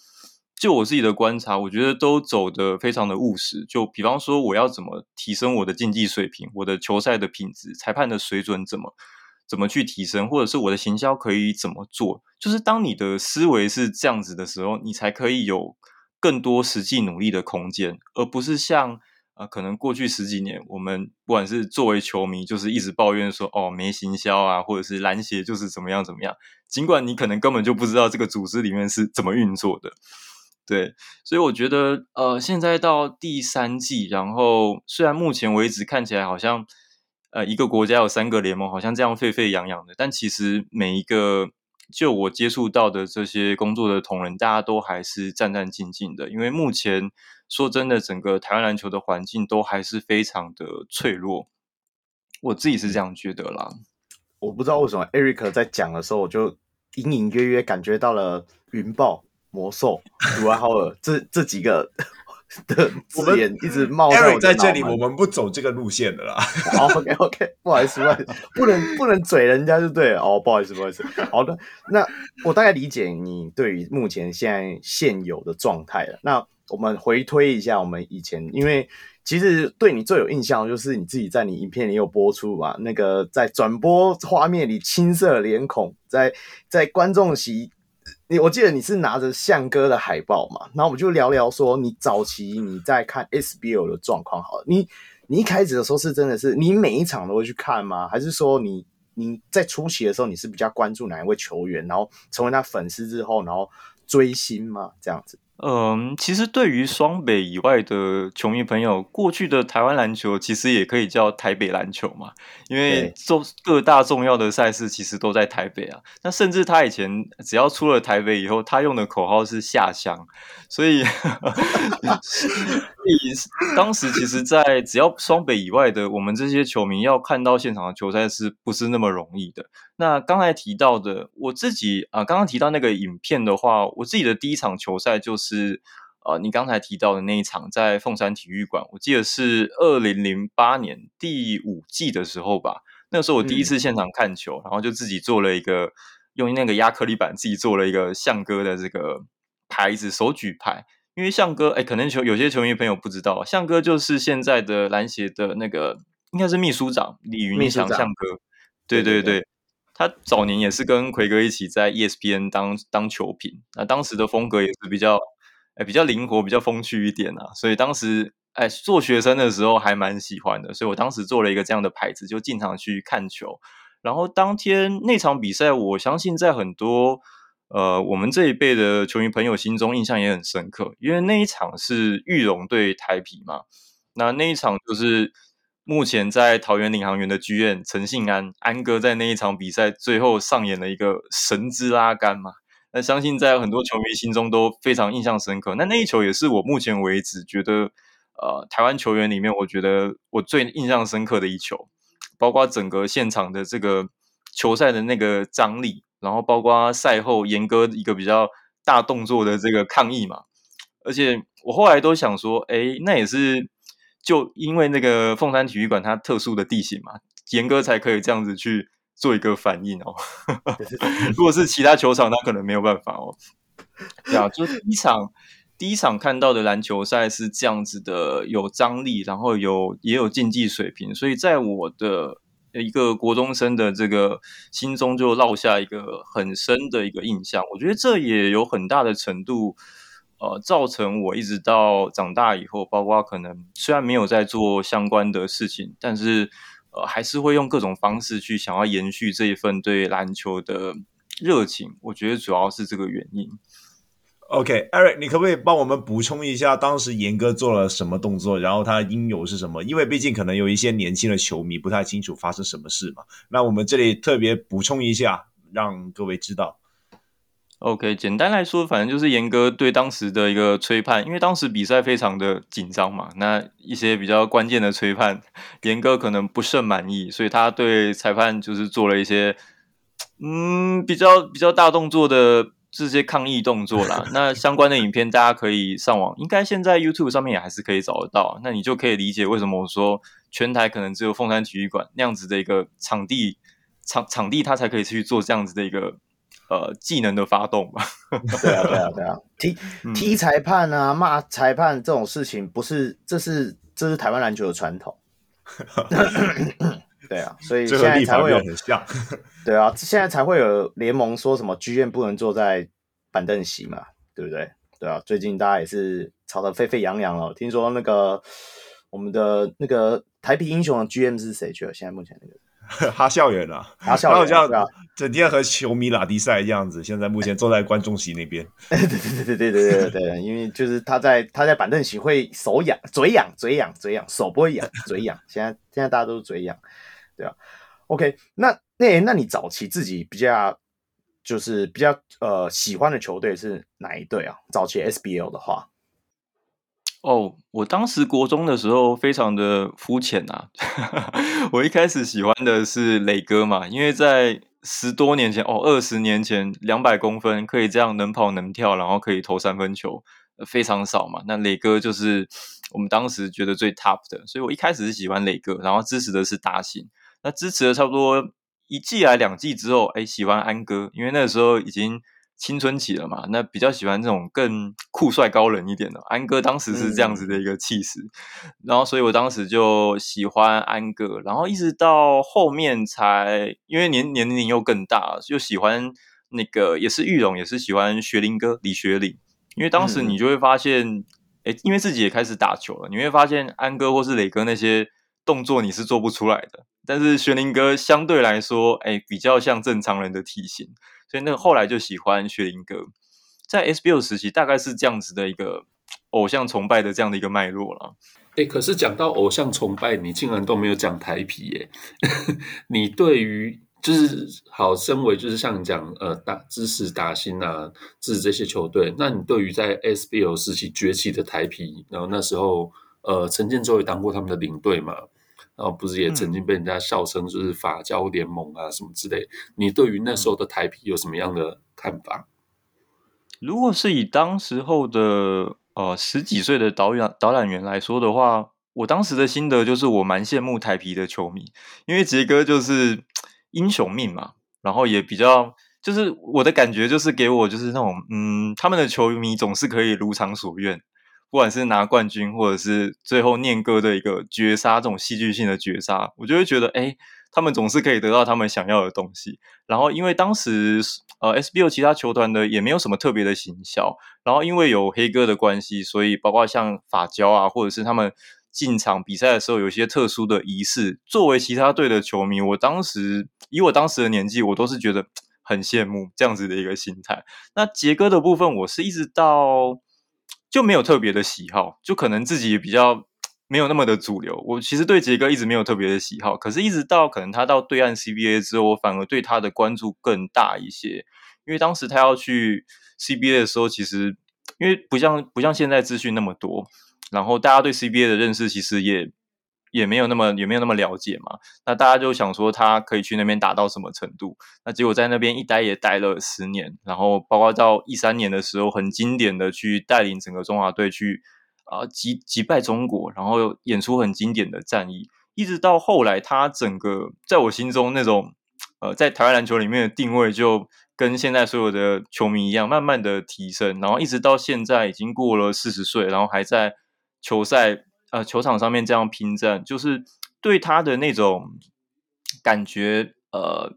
就我自己的观察，我觉得都走得非常的务实。就比方说，我要怎么提升我的竞技水平，我的球赛的品质，裁判的水准怎么怎么去提升，或者是我的行销可以怎么做？就是当你的思维是这样子的时候，你才可以有更多实际努力的空间，而不是像。啊，可能过去十几年，我们不管是作为球迷，就是一直抱怨说，哦，没行销啊，或者是篮协就是怎么样怎么样。尽管你可能根本就不知道这个组织里面是怎么运作的，对。所以我觉得，呃，现在到第三季，然后虽然目前为止看起来好像，呃，一个国家有三个联盟，好像这样沸沸扬扬的，但其实每一个。就我接触到的这些工作的同仁，大家都还是战战兢兢的，因为目前说真的，整个台湾篮球的环境都还是非常的脆弱。我自己是这样觉得啦。我不知道为什么 Eric 在讲的时候，我就隐隐约约感觉到了云豹、魔兽、杜兰豪尔这这几个。的字眼一直冒在我在这里，我们不走这个路线的啦。好，OK OK，不好意思，不好意思，不能不能嘴人家就对了。哦，不好意思，不好意思。好的，那我大概理解你对于目前现在现有的状态了。那我们回推一下，我们以前，因为其实对你最有印象就是你自己在你影片里有播出嘛，那个在转播画面里青涩脸孔，在在观众席。你我记得你是拿着向哥的海报嘛，那我们就聊聊说你早期你在看 SBL 的状况好了。你你一开始的时候是真的是你每一场都会去看吗？还是说你你在初期的时候你是比较关注哪一位球员，然后成为他粉丝之后，然后追星吗？这样子？嗯，其实对于双北以外的球迷朋友，过去的台湾篮球其实也可以叫台北篮球嘛，因为重各大重要的赛事其实都在台北啊。那甚至他以前只要出了台北以后，他用的口号是下乡，所以，所以当时其实，在只要双北以外的我们这些球迷要看到现场的球赛，是不是那么容易的？那刚才提到的，我自己啊，刚刚提到那个影片的话，我自己的第一场球赛就是，呃，你刚才提到的那一场在凤山体育馆，我记得是二零零八年第五季的时候吧。那个时候我第一次现场看球，嗯、然后就自己做了一个用那个压克力板自己做了一个象哥的这个牌子手举牌，因为象哥，哎，可能球有些球迷朋友不知道，象哥就是现在的篮协的那个应该是秘书长李云祥象哥，对对对。对对对他早年也是跟奎哥一起在 ESPN 当当球评，那当时的风格也是比较，哎，比较灵活，比较风趣一点啊。所以当时，哎，做学生的时候还蛮喜欢的。所以我当时做了一个这样的牌子，就经常去看球。然后当天那场比赛，我相信在很多呃我们这一辈的球迷朋友心中印象也很深刻，因为那一场是玉龙对台啤嘛。那那一场就是。目前在桃园领航员的剧院陈信安安哥在那一场比赛最后上演了一个神之拉杆嘛，那相信在很多球迷心中都非常印象深刻。那那一球也是我目前为止觉得，呃，台湾球员里面我觉得我最印象深刻的一球，包括整个现场的这个球赛的那个张力，然后包括赛后严哥一个比较大动作的这个抗议嘛，而且我后来都想说，哎，那也是。就因为那个凤山体育馆它特殊的地形嘛，严哥才可以这样子去做一个反应哦。如果是其他球场，那可能没有办法哦。对啊，就第一场第一场看到的篮球赛是这样子的，有张力，然后有也有竞技水平，所以在我的一个国中生的这个心中就落下一个很深的一个印象。我觉得这也有很大的程度。呃，造成我一直到长大以后，包括可能虽然没有在做相关的事情，但是呃，还是会用各种方式去想要延续这一份对篮球的热情。我觉得主要是这个原因。OK，Eric，你可不可以帮我们补充一下当时严哥做了什么动作，然后他的因由是什么？因为毕竟可能有一些年轻的球迷不太清楚发生什么事嘛。那我们这里特别补充一下，让各位知道。OK，简单来说，反正就是严哥对当时的一个吹判，因为当时比赛非常的紧张嘛，那一些比较关键的吹判，严哥可能不甚满意，所以他对裁判就是做了一些，嗯，比较比较大动作的这些抗议动作啦。那 相关的影片大家可以上网，应该现在 YouTube 上面也还是可以找得到。那你就可以理解为什么我说全台可能只有凤山体育馆那样子的一个场地场场地，他才可以去做这样子的一个。呃，技能的发动嘛，对啊，对啊，对啊，踢踢裁判啊，骂裁判这种事情，不是，这是这是台湾篮球的传统。对啊，所以现在才会有很像。对啊，现在才会有联盟说什么剧院不能坐在板凳席嘛，对不对？对啊，最近大家也是吵得沸沸扬扬了。听说那个我们的那个台啤英雄的 GM 是谁去了？现在目前那个。哈校园啊，哈校园啊，整天和球迷拉低赛这样子。现在目前坐在观众席那边，对对对对对对对对，因为就是他在他在板凳席会手痒嘴痒嘴痒嘴痒手不会痒嘴痒，现在现在大家都是嘴痒，对啊？OK，那那那你早期自己比较就是比较呃喜欢的球队是哪一队啊？早期 SBL 的话。哦，我当时国中的时候非常的肤浅啊，我一开始喜欢的是磊哥嘛，因为在十多年前哦，二十年前，两百公分可以这样能跑能跳，然后可以投三分球，非常少嘛。那磊哥就是我们当时觉得最 top 的，所以我一开始是喜欢磊哥，然后支持的是大兴。那支持了差不多一季来两季之后，哎，喜欢安哥，因为那个时候已经。青春期了嘛，那比较喜欢这种更酷帅高冷一点的安哥，当时是这样子的一个气势，嗯、然后所以我当时就喜欢安哥，然后一直到后面才因为年年龄又更大，就喜欢那个也是玉龙，也是喜欢学林哥李学林，因为当时你就会发现，哎、嗯，因为自己也开始打球了，你会发现安哥或是磊哥那些动作你是做不出来的，但是学林哥相对来说，哎，比较像正常人的体型。所以那个后来就喜欢薛林哥，在 SBL 时期大概是这样子的一个偶像崇拜的这样的一个脉络了。哎，可是讲到偶像崇拜，你竟然都没有讲台啤耶？你对于就是好，身为就是像你讲呃打支持达欣啊，支持这些球队，那你对于在 SBL 时期崛起的台啤，然后那时候呃陈建州也当过他们的领队嘛？然后不是也曾经被人家笑称就是法胶联盟啊什么之类，你对于那时候的台啤有什么样的看法？如果是以当时候的呃十几岁的导演导览员来说的话，我当时的心得就是我蛮羡慕台啤的球迷，因为杰哥就是 英雄命嘛，然后也比较就是我的感觉就是给我就是那种嗯，他们的球迷总是可以如偿所愿。不管是拿冠军，或者是最后念歌的一个绝杀，这种戏剧性的绝杀，我就会觉得，哎，他们总是可以得到他们想要的东西。然后，因为当时呃 SBL 其他球团的也没有什么特别的行销，然后因为有黑哥的关系，所以包括像发胶啊，或者是他们进场比赛的时候有一些特殊的仪式，作为其他队的球迷，我当时以我当时的年纪，我都是觉得 很羡慕这样子的一个心态。那杰哥的部分，我是一直到。就没有特别的喜好，就可能自己比较没有那么的主流。我其实对杰哥一直没有特别的喜好，可是一直到可能他到对岸 CBA 之后，我反而对他的关注更大一些。因为当时他要去 CBA 的时候，其实因为不像不像现在资讯那么多，然后大家对 CBA 的认识其实也。也没有那么也没有那么了解嘛，那大家就想说他可以去那边打到什么程度？那结果在那边一待也待了十年，然后包括到一三年的时候，很经典的去带领整个中华队去啊击击败中国，然后演出很经典的战役，一直到后来他整个在我心中那种呃在台湾篮球里面的定位，就跟现在所有的球迷一样，慢慢的提升，然后一直到现在已经过了四十岁，然后还在球赛。呃，球场上面这样拼战，就是对他的那种感觉，呃，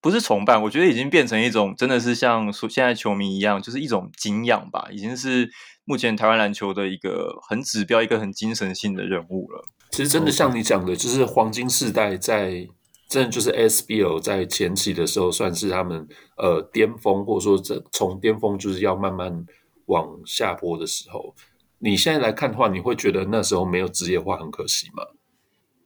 不是崇拜，我觉得已经变成一种，真的是像说现在球迷一样，就是一种敬仰吧，已经是目前台湾篮球的一个很指标、一个很精神性的人物了。其实真的像你讲的，就是黄金世代在，真的就是 SBL 在前期的时候，算是他们呃巅峰，或者说这从巅峰就是要慢慢往下坡的时候。你现在来看的话，你会觉得那时候没有职业化很可惜吗？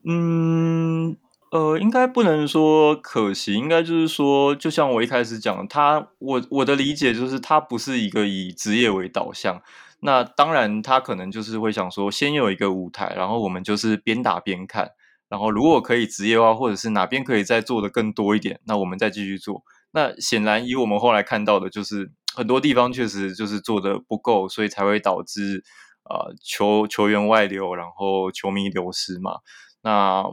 嗯，呃，应该不能说可惜，应该就是说，就像我一开始讲，他我我的理解就是，他不是一个以职业为导向。那当然，他可能就是会想说，先有一个舞台，然后我们就是边打边看，然后如果可以职业化，或者是哪边可以再做的更多一点，那我们再继续做。那显然，以我们后来看到的，就是很多地方确实就是做的不够，所以才会导致。呃，球球员外流，然后球迷流失嘛。那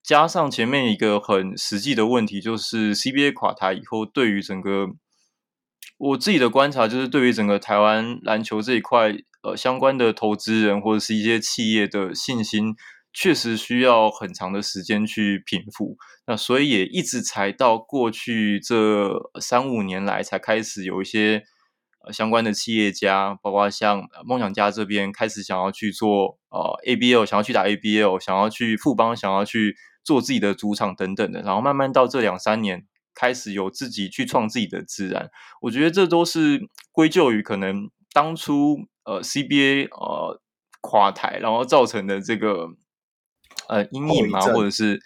加上前面一个很实际的问题，就是 CBA 垮台以后，对于整个我自己的观察，就是对于整个台湾篮球这一块，呃，相关的投资人或者是一些企业的信心，确实需要很长的时间去平复。那所以也一直才到过去这三五年来，才开始有一些。相关的企业家，包括像梦想家这边开始想要去做呃 ABL，想要去打 ABL，想要去富邦，想要去做自己的主场等等的，然后慢慢到这两三年开始有自己去创自己的自然，我觉得这都是归咎于可能当初呃 CBA 呃垮台，然后造成的这个呃阴影嘛，或者是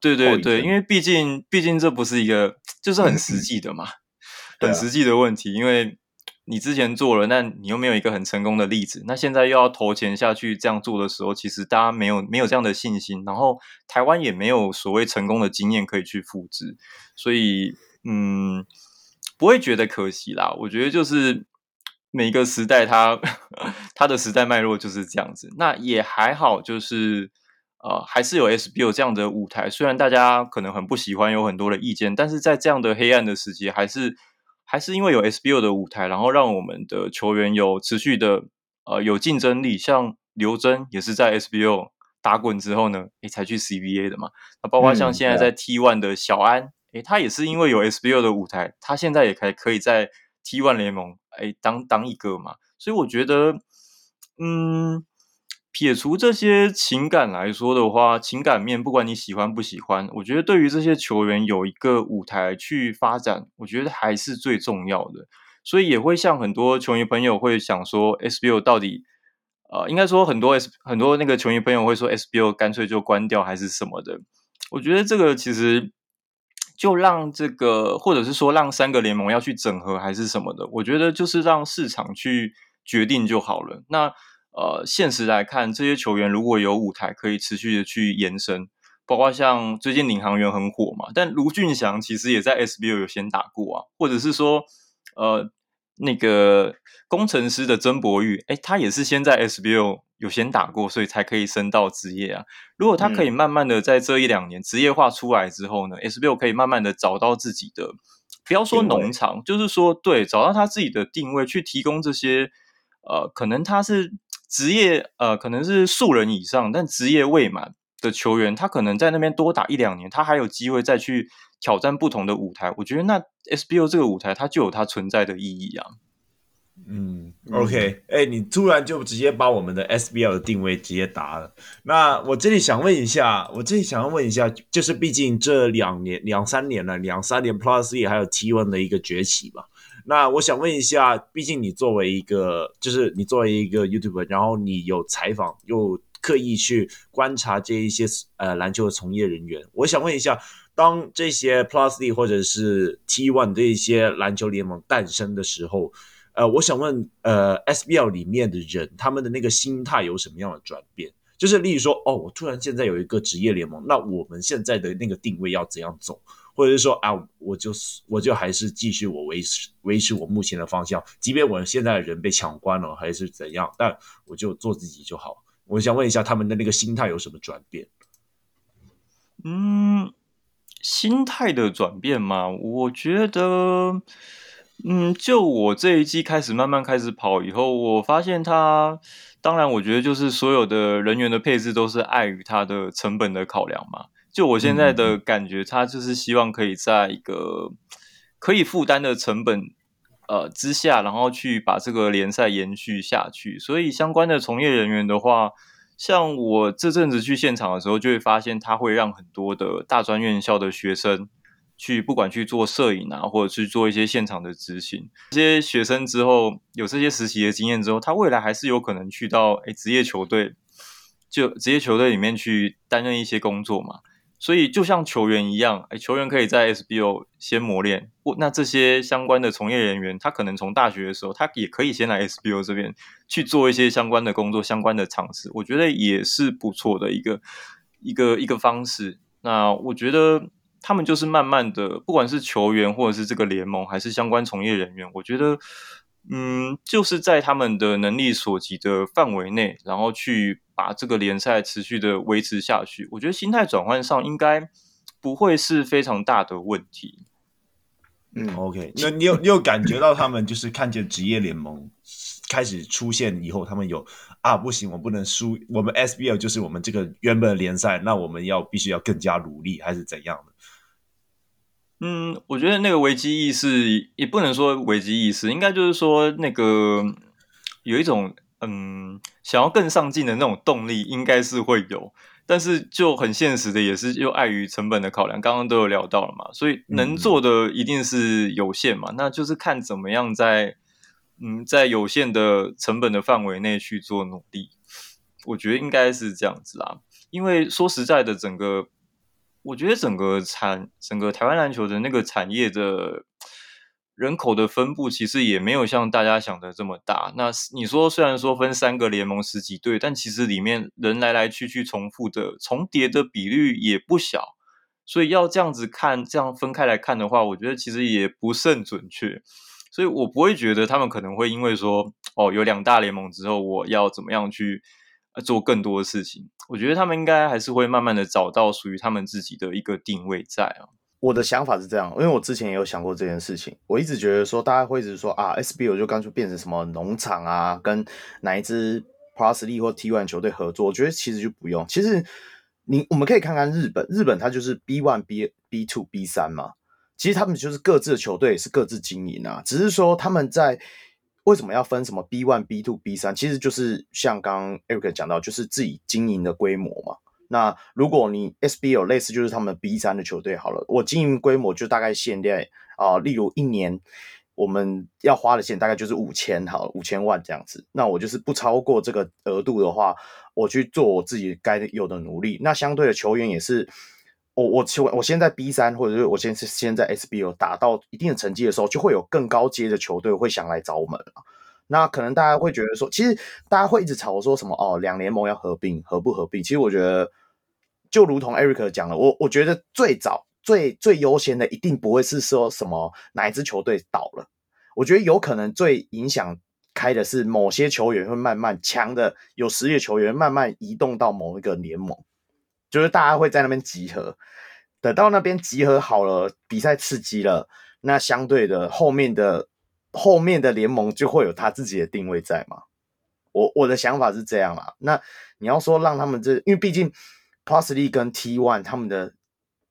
对对对，因为毕竟毕竟这不是一个就是很实际的嘛，很实际的问题，因为。你之前做了，那你又没有一个很成功的例子，那现在又要投钱下去这样做的时候，其实大家没有没有这样的信心，然后台湾也没有所谓成功的经验可以去复制，所以嗯，不会觉得可惜啦。我觉得就是每个时代它 它的时代脉络就是这样子，那也还好，就是呃还是有 SBO 这样的舞台，虽然大家可能很不喜欢，有很多的意见，但是在这样的黑暗的时期，还是。还是因为有 SBO 的舞台，然后让我们的球员有持续的呃有竞争力。像刘铮也是在 SBO 打滚之后呢，诶才去 CBA 的嘛。那包括像现在在 T1 的小安，诶、嗯、他也是因为有 SBO 的舞台，他现在也还可以在 T1 联盟诶当当一个嘛。所以我觉得，嗯。撇除这些情感来说的话，情感面不管你喜欢不喜欢，我觉得对于这些球员有一个舞台去发展，我觉得还是最重要的。所以也会像很多球迷朋友会想说，SBL 到底，呃，应该说很多 S 很多那个球迷朋友会说，SBL 干脆就关掉还是什么的。我觉得这个其实就让这个，或者是说让三个联盟要去整合还是什么的，我觉得就是让市场去决定就好了。那。呃，现实来看，这些球员如果有舞台可以持续的去延伸，包括像最近领航员很火嘛，但卢俊祥其实也在 SBL 有先打过啊，或者是说，呃，那个工程师的曾博玉，哎，他也是先在 SBL 有先打过，所以才可以升到职业啊。如果他可以慢慢的在这一两年职业化出来之后呢，嗯，SBL 可以慢慢的找到自己的，不要说农场，就是说对，找到他自己的定位，去提供这些，呃，可能他是。职业呃，可能是素人以上，但职业未满的球员，他可能在那边多打一两年，他还有机会再去挑战不同的舞台。我觉得那 SBL 这个舞台，它就有它存在的意义啊。嗯，OK，哎、欸，你突然就直接把我们的 SBL 的定位直接答了。那我这里想问一下，我这里想要问一下，就是毕竟这两年、两三年了，两三年 Plus 也还有 T1 的一个崛起吧。那我想问一下，毕竟你作为一个，就是你作为一个 YouTuber，然后你有采访，又刻意去观察这一些呃篮球的从业人员。我想问一下，当这些 Plus D 或者是 T One 这一些篮球联盟诞生的时候，呃，我想问，呃，SBL 里面的人他们的那个心态有什么样的转变？就是例如说，哦，我突然现在有一个职业联盟，那我们现在的那个定位要怎样走？或者是说啊，我就我就还是继续我维持维持我目前的方向，即便我现在的人被抢光了还是怎样，但我就做自己就好。我想问一下他们的那个心态有什么转变？嗯，心态的转变嘛，我觉得，嗯，就我这一季开始慢慢开始跑以后，我发现他，当然我觉得就是所有的人员的配置都是碍于他的成本的考量嘛。就我现在的感觉，他就是希望可以在一个可以负担的成本呃之下，然后去把这个联赛延续下去。所以相关的从业人员的话，像我这阵子去现场的时候，就会发现他会让很多的大专院校的学生去，不管去做摄影啊，或者去做一些现场的执行。这些学生之后有这些实习的经验之后，他未来还是有可能去到诶职业球队，就职业球队里面去担任一些工作嘛。所以就像球员一样，哎，球员可以在 SBO 先磨练。不，那这些相关的从业人员，他可能从大学的时候，他也可以先来 SBO 这边去做一些相关的工作、相关的尝试。我觉得也是不错的一个一个一个方式。那我觉得他们就是慢慢的，不管是球员或者是这个联盟，还是相关从业人员，我觉得。嗯，就是在他们的能力所及的范围内，然后去把这个联赛持续的维持下去。我觉得心态转换上应该不会是非常大的问题。嗯，OK，那你有你有感觉到他们就是看见职业联盟开始出现以后，他们有啊，不行，我不能输，我们 SBL 就是我们这个原本的联赛，那我们要必须要更加努力，还是怎样的？嗯，我觉得那个危机意识也不能说危机意识，应该就是说那个有一种嗯想要更上进的那种动力，应该是会有。但是就很现实的，也是又碍于成本的考量，刚刚都有聊到了嘛，所以能做的一定是有限嘛，嗯、那就是看怎么样在嗯在有限的成本的范围内去做努力。我觉得应该是这样子啦，因为说实在的，整个。我觉得整个产整个台湾篮球的那个产业的人口的分布，其实也没有像大家想的这么大。那你说，虽然说分三个联盟十几队，但其实里面人来来去去重复的重叠的比率也不小。所以要这样子看，这样分开来看的话，我觉得其实也不甚准确。所以我不会觉得他们可能会因为说，哦，有两大联盟之后，我要怎么样去。做更多的事情，我觉得他们应该还是会慢慢的找到属于他们自己的一个定位在啊。我的想法是这样，因为我之前也有想过这件事情。我一直觉得说，大家会一直说啊，SBL 就干脆变成什么农场啊，跟哪一支 Plus League 球队合作。我觉得其实就不用。其实你我们可以看看日本，日本它就是 B1、B、B2、B3 嘛。其实他们就是各自的球队是各自经营啊，只是说他们在。为什么要分什么 B one、B two、B 三？其实就是像刚 Eric 讲到，就是自己经营的规模嘛。那如果你 S B 有类似，就是他们 B 三的球队好了，我经营规模就大概现在啊、例如一年我们要花的钱大概就是五千好，五千万这样子。那我就是不超过这个额度的话，我去做我自己该有的努力。那相对的球员也是。我我我我现在 B 三，或者是我现在现在 SBL 打到一定的成绩的时候，就会有更高阶的球队会想来找我们了。那可能大家会觉得说，其实大家会一直吵说什么哦，两联盟要合并，合不合并？其实我觉得，就如同 Eric 讲了，我我觉得最早最最优先的一定不会是说什么哪一支球队倒了，我觉得有可能最影响开的是某些球员会慢慢强的有实力的球员慢慢移动到某一个联盟。就是大家会在那边集合，等到那边集合好了，比赛刺激了，那相对的后面的后面的联盟就会有他自己的定位在嘛。我我的想法是这样啦。那你要说让他们这，因为毕竟 Plus League 跟 T1 他们的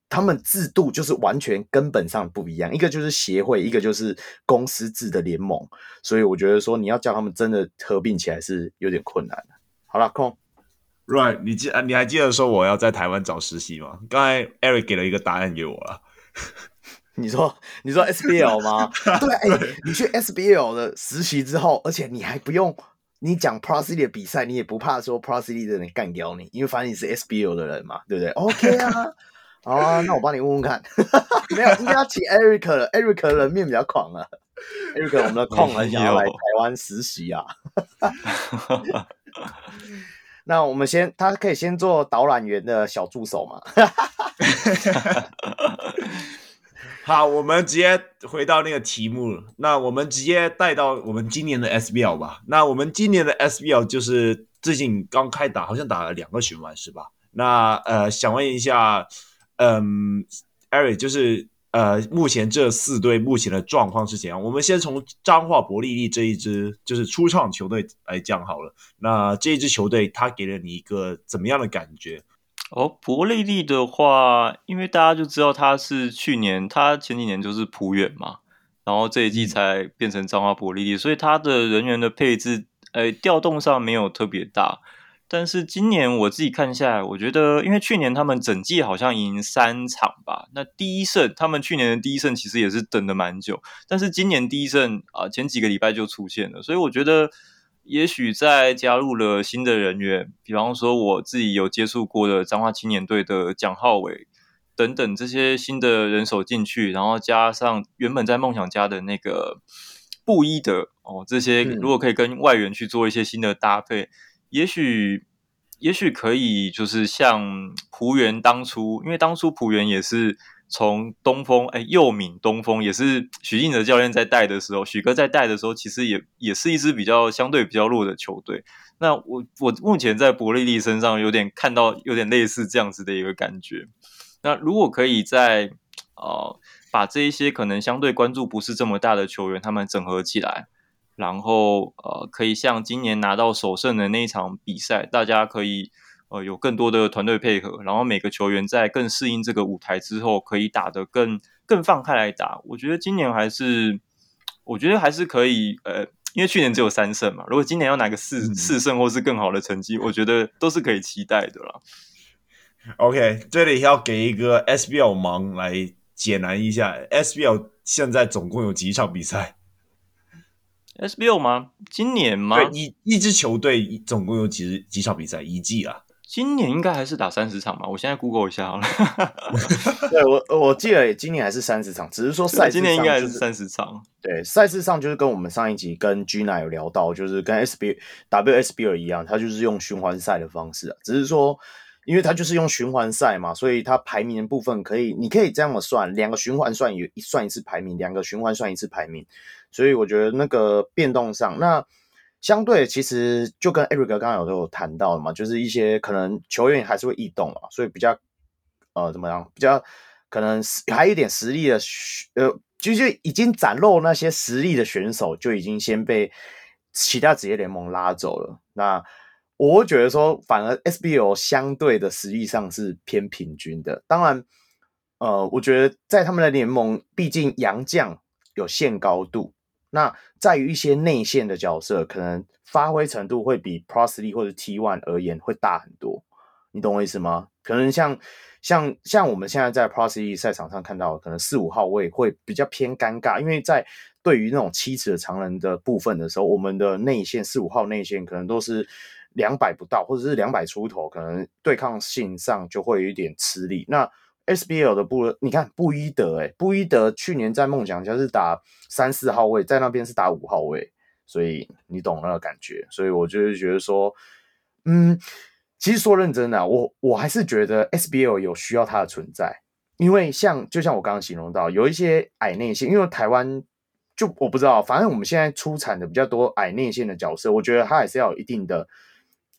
他们制度就是完全根本上不一样，一个就是协会，一个就是公司制的联盟，所以我觉得说你要叫他们真的合并起来是有点困难的。好了，空。Right，你记你还记得说我要在台湾找实习吗？刚才 Eric 给了一个答案给我了。你说你说 SBL 吗？对，哎、欸，你去 SBL 的实习之后，而且你还不用你讲 Pro City 的比赛，你也不怕说 Pro City 的人干掉你，因为反正你是 SBL 的人嘛，对不对？OK 啊，好啊，那我帮你问问看。没有，应该要请 Eric 了，Eric 人面比较狂啊。Eric 我们的矿很想要来台湾实习啊。那我们先，他可以先做导览员的小助手嘛。好，我们直接回到那个题目。那我们直接带到我们今年的 SBL 吧。那我们今年的 SBL 就是最近刚开打，好像打了两个循环是吧？那呃，想问一下，嗯，Eric，就是呃，目前这四队目前的状况是怎样？我们先从彰化伯利利这一支就是初创球队来讲好了。那这一支球队，它给了你一个怎么样的感觉？哦，伯利利的话，因为大家就知道他是去年，他前几年就是普远嘛，然后这一季才变成彰化伯利利，所以他的人员的配置，呃，调动上没有特别大。但是今年我自己看下来，我觉得，因为去年他们整季好像赢三场吧，那第一胜，他们去年的第一胜其实也是等了蛮久，但是今年第一胜啊，前几个礼拜就出现了，所以我觉得。也许在加入了新的人员，比方说我自己有接触过的彰化青年队的蒋浩伟等等这些新的人手进去，然后加上原本在梦想家的那个布伊德哦，这些如果可以跟外援去做一些新的搭配，嗯、也许也许可以就是像璞园当初，因为当初璞园也是。从东风，哎，佑敏东风也是许晋哲教练在带的时候，许哥在带的时候，其实也也是一支比较相对比较弱的球队。那我我目前在伯利利身上有点看到有点类似这样子的一个感觉。那如果可以在呃把这一些可能相对关注不是这么大的球员，他们整合起来，然后呃可以像今年拿到首胜的那一场比赛，大家可以。呃，有更多的团队配合，然后每个球员在更适应这个舞台之后，可以打得更更放开来打。我觉得今年还是，我觉得还是可以。呃，因为去年只有三胜嘛，如果今年要拿个四、嗯、四胜或是更好的成绩，我觉得都是可以期待的啦。OK，这里要给一个 SBL 盲来解难一下，SBL 现在总共有几场比赛？SBL 吗？今年吗？一一支球队总共有几几场比赛？一季啊？今年应该还是打三十场吧？我现在 Google 一下好了。对，我我记得今年还是三十场，只是说赛、就是、今年应该还是三十场。对，赛事上就是跟我们上一集跟 Gina 有聊到，就是跟 SB WSBL 一样，它就是用循环赛的方式啊。只是说，因为它就是用循环赛嘛，所以它排名的部分可以，你可以这样算，两个循环算一算一次排名，两个循环算一次排名。所以我觉得那个变动上，那。相对其实就跟 Eric 刚刚有都有谈到的嘛，就是一些可能球员还是会异动嘛，所以比较呃怎么样，比较可能还有一点实力的呃，就就已经展露那些实力的选手就已经先被其他职业联盟拉走了。那我觉得说，反而 SBL 相对的实力上是偏平均的。当然，呃，我觉得在他们的联盟，毕竟洋将有限高度。那在于一些内线的角色，可能发挥程度会比 Procy 或者 T1 而言会大很多，你懂我意思吗？可能像像像我们现在在 Procy 赛场上看到，可能四五号位会比较偏尴尬，因为在对于那种七尺的长人的部分的时候，我们的内线四五号内线可能都是两百不到，或者是两百出头，可能对抗性上就会有一点吃力。那 SBL 的布，你看布伊德，诶，布伊德去年在梦想家是打三四号位，在那边是打五号位，所以你懂那个感觉。所以我就是觉得说，嗯，其实说认真的，我我还是觉得 SBL 有需要它的存在，因为像就像我刚刚形容到，有一些矮内线，因为台湾就我不知道，反正我们现在出产的比较多矮内线的角色，我觉得它还是要有一定的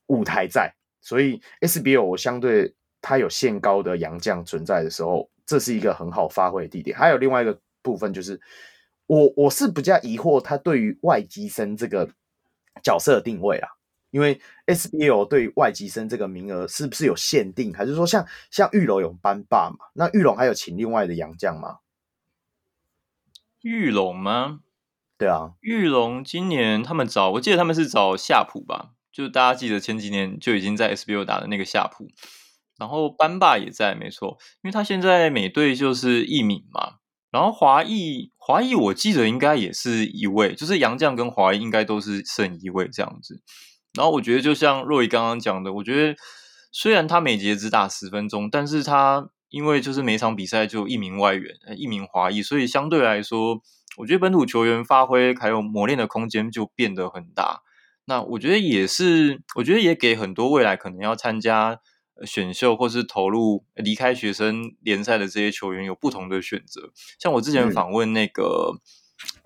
舞台在，所以 SBL 我相对。他有限高的洋将存在的时候，这是一个很好发挥的地点。还有另外一个部分就是，我我是比较疑惑他对于外籍生这个角色的定位啊，因为 SBL 对于外籍生这个名额是不是有限定，还是说像像玉龙有班霸嘛？那玉龙还有请另外的洋将吗？玉龙吗？对啊，玉龙今年他们找，我记得他们是找夏普吧？就大家记得前几年就已经在 SBL 打的那个夏普。然后班霸也在，没错，因为他现在美队就是一名嘛，然后华裔华裔我记得应该也是一位，就是杨将跟华裔应该都是剩一位这样子。然后我觉得就像若仪刚刚讲的，我觉得虽然他每节只打十分钟，但是他因为就是每场比赛就一名外援，一名华裔，所以相对来说，我觉得本土球员发挥还有磨练的空间就变得很大。那我觉得也是，我觉得也给很多未来可能要参加。选秀或是投入离开学生联赛的这些球员有不同的选择，像我之前访问那个、嗯、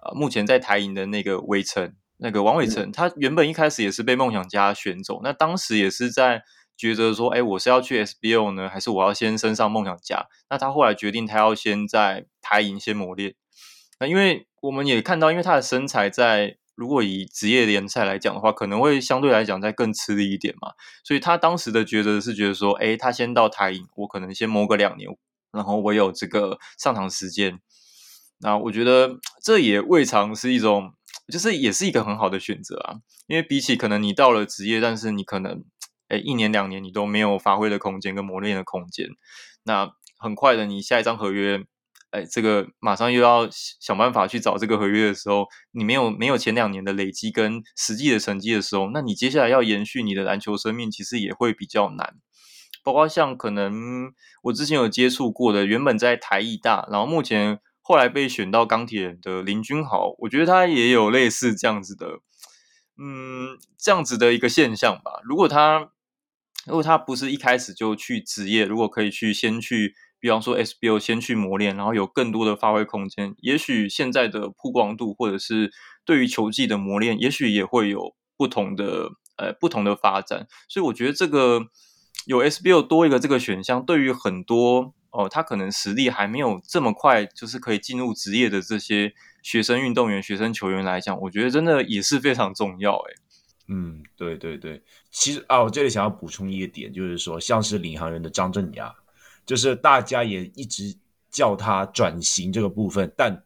呃，目前在台银的那个韦成，那个王伟成，嗯、他原本一开始也是被梦想家选走，那当时也是在抉择说，哎，我是要去 SBO 呢，还是我要先升上梦想家？那他后来决定，他要先在台银先磨练。那因为我们也看到，因为他的身材在。如果以职业联赛来讲的话，可能会相对来讲再更吃力一点嘛。所以他当时的抉择是觉得说，诶，他先到台银，我可能先磨个两年，然后我有这个上场时间。那我觉得这也未尝是一种，就是也是一个很好的选择啊。因为比起可能你到了职业，但是你可能诶一年两年你都没有发挥的空间跟磨练的空间，那很快的你下一张合约。哎，这个马上又要想办法去找这个合约的时候，你没有没有前两年的累积跟实际的成绩的时候，那你接下来要延续你的篮球生命，其实也会比较难。包括像可能我之前有接触过的，原本在台艺大，然后目前后来被选到钢铁人的林君豪，我觉得他也有类似这样子的，嗯，这样子的一个现象吧。如果他如果他不是一开始就去职业，如果可以去先去。比方说，SBO 先去磨练，然后有更多的发挥空间，也许现在的曝光度或者是对于球技的磨练，也许也会有不同的呃不同的发展。所以我觉得这个有 SBO 多一个这个选项，对于很多哦、他可能实力还没有这么快，就是可以进入职业的这些学生运动员、学生球员来讲，我觉得真的也是非常重要。哎，嗯，对对对，其实啊，我这里想要补充一个点，就是说，像是领航员的张镇衙。就是大家也一直叫他转型这个部分，但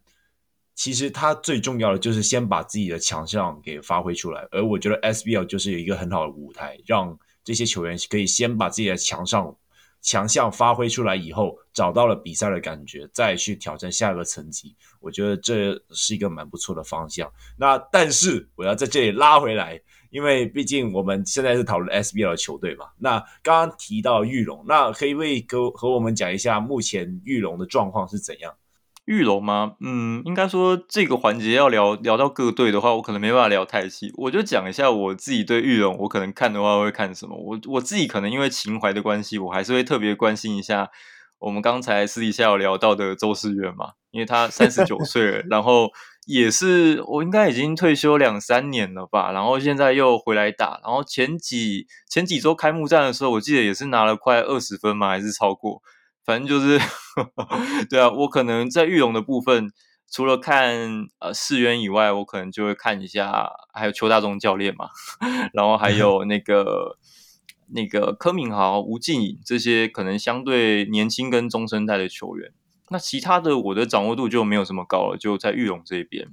其实他最重要的就是先把自己的强项给发挥出来。而我觉得 SBL 就是有一个很好的舞台，让这些球员可以先把自己的强项强项发挥出来以后，找到了比赛的感觉，再去挑战下一个层级。我觉得这是一个蛮不错的方向。那但是我要在这里拉回来。因为毕竟我们现在是讨论 SBL 球队嘛，那刚刚提到玉龙，那可以为哥和我们讲一下目前玉龙的状况是怎样？玉龙吗？嗯，应该说这个环节要聊聊到各队的话，我可能没办法聊太细，我就讲一下我自己对玉龙，我可能看的话会看什么。我我自己可能因为情怀的关系，我还是会特别关心一下我们刚才私底下有聊到的周世渊嘛，因为他三十九岁了，然后。也是，我应该已经退休两三年了吧，然后现在又回来打，然后前几前几周开幕战的时候，我记得也是拿了快二十分嘛，还是超过，反正就是，对啊，我可能在玉龙的部分，除了看呃世渊以外，我可能就会看一下，还有邱大中教练嘛，然后还 有那个那个柯敏豪、吴静颖这些可能相对年轻跟中生代的球员。那其他的我的掌握度就没有这么高了，就在玉龙这边。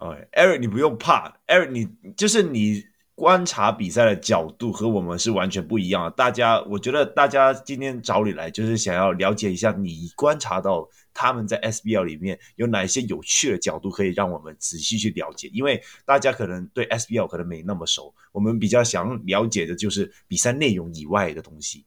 哎，Eric，你不用怕，Eric，你就是你观察比赛的角度和我们是完全不一样的。大家，我觉得大家今天找你来，就是想要了解一下你观察到他们在 SBL 里面有哪些有趣的角度，可以让我们仔细去了解。因为大家可能对 SBL 可能没那么熟，我们比较想了解的就是比赛内容以外的东西。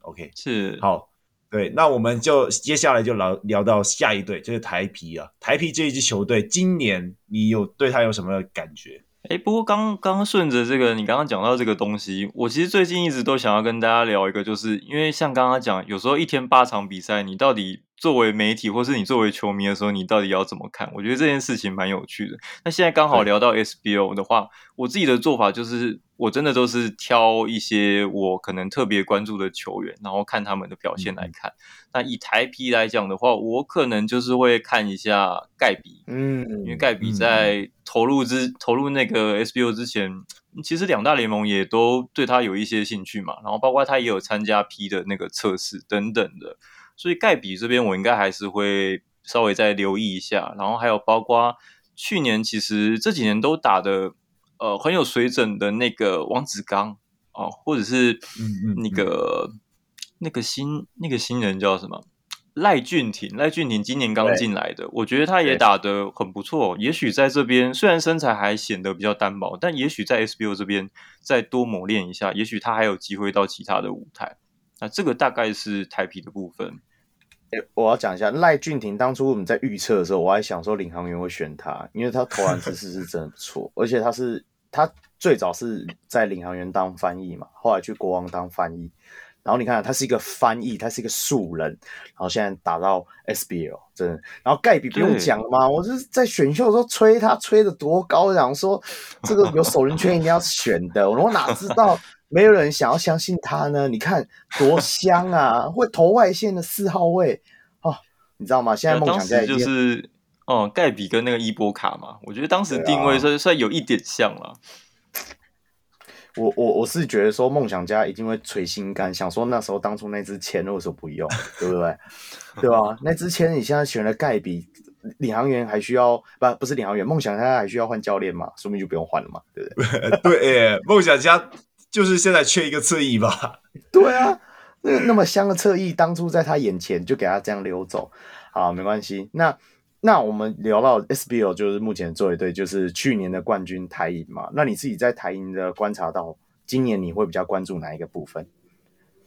OK，是好。对，那我们就接下来就聊聊到下一队，就是台皮啊。台皮这一支球队，今年你有对他有什么感觉？哎，不过刚刚顺着这个，你刚刚讲到这个东西，我其实最近一直都想要跟大家聊一个，就是因为像刚刚讲，有时候一天八场比赛，你到底作为媒体或是你作为球迷的时候，你到底要怎么看？我觉得这件事情蛮有趣的。那现在刚好聊到 SBO 的话，我自己的做法就是，我真的都是挑一些我可能特别关注的球员，然后看他们的表现来看。嗯、那以台 P 来讲的话，我可能就是会看一下盖比，嗯，因为盖比在投入之、嗯、投入那个 SBO 之前，其实两大联盟也都对他有一些兴趣嘛，然后包括他也有参加 P 的那个测试等等的。所以盖比这边我应该还是会稍微再留意一下，然后还有包括去年其实这几年都打的呃很有水准的那个王子刚哦，或者是那个嗯嗯。嗯那个新那个新人叫什么？赖俊廷，赖俊廷今年刚进来的，我觉得他也打得很不错。也许在这边虽然身材还显得比较单薄，但也许在 SBO 这边再多磨练一下，也许他还有机会到其他的舞台。那这个大概是台啤的部分。欸、我要讲一下赖俊廷，当初我们在预测的时候，我还想说领航员会选他，因为他投篮姿势是真的不错，而且他是他最早是在领航员当翻译嘛，后来去国王当翻译。然后你看，他是一个翻译，他是一个素人，然后现在打到 SBL，真的。然后盖比不用讲了嘛，我就是在选秀的时候吹他吹的多高，然后说这个有首轮圈一定要选的，我哪知道没有人想要相信他呢？你看多香啊，会投外线的四号位哦，你知道吗？现在梦想家就是哦，盖比跟那个伊波卡嘛，我觉得当时定位算算有一点像了。我我我是觉得说梦想家一定会捶心肝，想说那时候当初那支签为什么不用，对不对？对吧？那支签你现在选了盖比，领航员还需要不不是领航员，梦想家还需要换教练嘛？说明就不用换了嘛，对不对？对，哎，梦想家就是现在缺一个侧翼吧？对啊，那那么香的侧翼，当初在他眼前就给他这样溜走，好，没关系，那。那我们聊到 SBL，就是目前作为队，就是去年的冠军台银嘛。那你自己在台银的观察到，今年你会比较关注哪一个部分？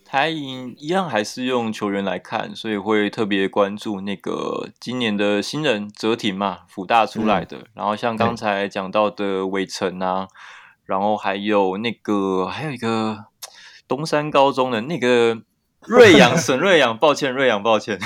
台银一样还是用球员来看，所以会特别关注那个今年的新人泽廷嘛，辅大出来的。嗯、然后像刚才讲到的伟成啊，然后还有那个还有一个东山高中的那个。瑞阳，沈瑞阳，抱歉，瑞阳，抱歉。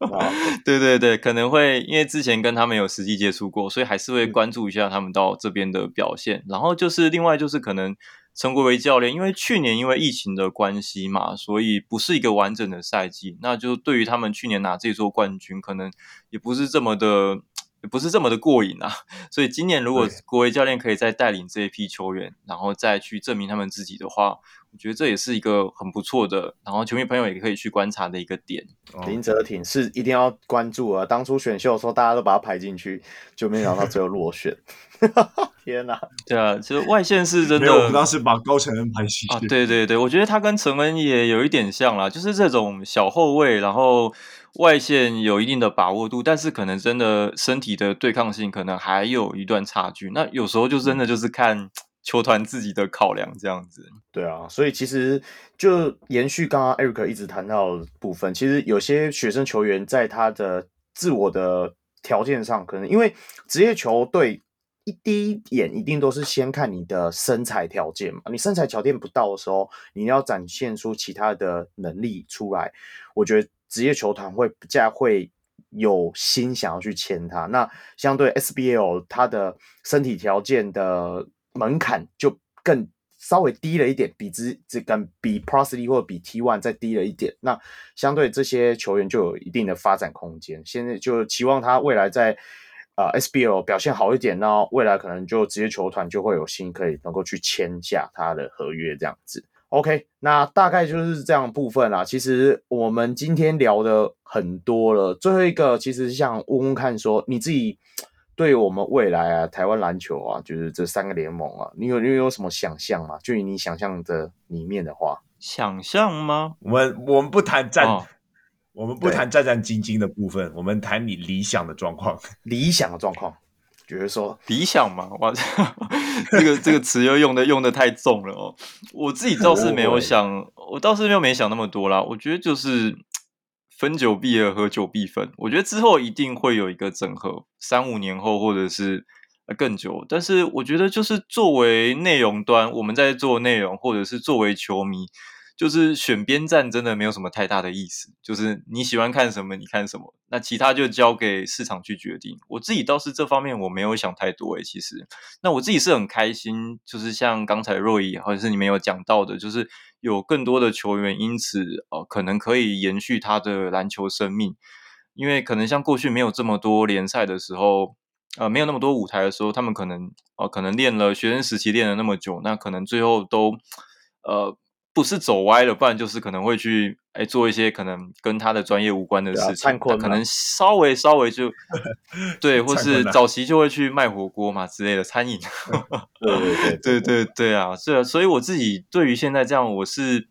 对对对，可能会因为之前跟他们有实际接触过，所以还是会关注一下他们到这边的表现。然后就是另外就是可能陈国维教练，因为去年因为疫情的关系嘛，所以不是一个完整的赛季。那就对于他们去年拿这座冠军，可能也不是这么的，也不是这么的过瘾啊。所以今年如果国维教练可以再带领这一批球员，然后再去证明他们自己的话。我觉得这也是一个很不错的，然后球迷朋友也可以去观察的一个点。林哲挺是一定要关注啊！当初选秀的时候，大家都把他排进去，就没想到最后落选。天哪！对啊，其实外线是真的。没有，我们当时把高承恩排进去。啊，对对对，我觉得他跟承恩也有一点像啦，就是这种小后卫，然后外线有一定的把握度，但是可能真的身体的对抗性可能还有一段差距。那有时候就真的就是看。球团自己的考量这样子，对啊，所以其实就延续刚刚 Eric 一直谈到的部分，其实有些学生球员在他的自我的条件上，可能因为职业球队一第一眼一定都是先看你的身材条件嘛，你身材条件不到的时候，你要展现出其他的能力出来，我觉得职业球团会比较会有心想要去签他。那相对 SBL，他的身体条件的。门槛就更稍微低了一点，比之这跟比 p r o s l y 或者比 T1 再低了一点。那相对这些球员就有一定的发展空间。现在就期望他未来在呃 SBL 表现好一点，那未来可能就职业球团就会有心可以能够去签下他的合约这样子。OK，那大概就是这样部分啦。其实我们今天聊的很多了，最后一个其实想问问看说你自己。对我们未来啊，台湾篮球啊，就是这三个联盟啊，你有你有什么想象吗？就以你想象的里面的话，想象吗？我们我们不谈战，哦、我们不谈战战兢兢的部分，我们谈你理想的状况。理想的状况，就是说理想嘛，哇，这个这个词又用的用的太重了哦。我自己倒是没有想，我倒是没有没想那么多啦。我觉得就是。分久必合，合久必分。我觉得之后一定会有一个整合，三五年后或者是更久。但是我觉得，就是作为内容端，我们在做内容，或者是作为球迷。就是选边站真的没有什么太大的意思，就是你喜欢看什么你看什么，那其他就交给市场去决定。我自己倒是这方面我没有想太多诶，其实，那我自己是很开心，就是像刚才若仪或者是你们有讲到的，就是有更多的球员因此、呃，可能可以延续他的篮球生命，因为可能像过去没有这么多联赛的时候，呃，没有那么多舞台的时候，他们可能、呃，可能练了学生时期练了那么久，那可能最后都呃。不是走歪了，不然就是可能会去哎做一些可能跟他的专业无关的事情，啊、可能稍微稍微就 对，或是早期就会去卖火锅嘛之类的餐饮。对对对对 对对对啊，是啊，所以我自己对于现在这样，我是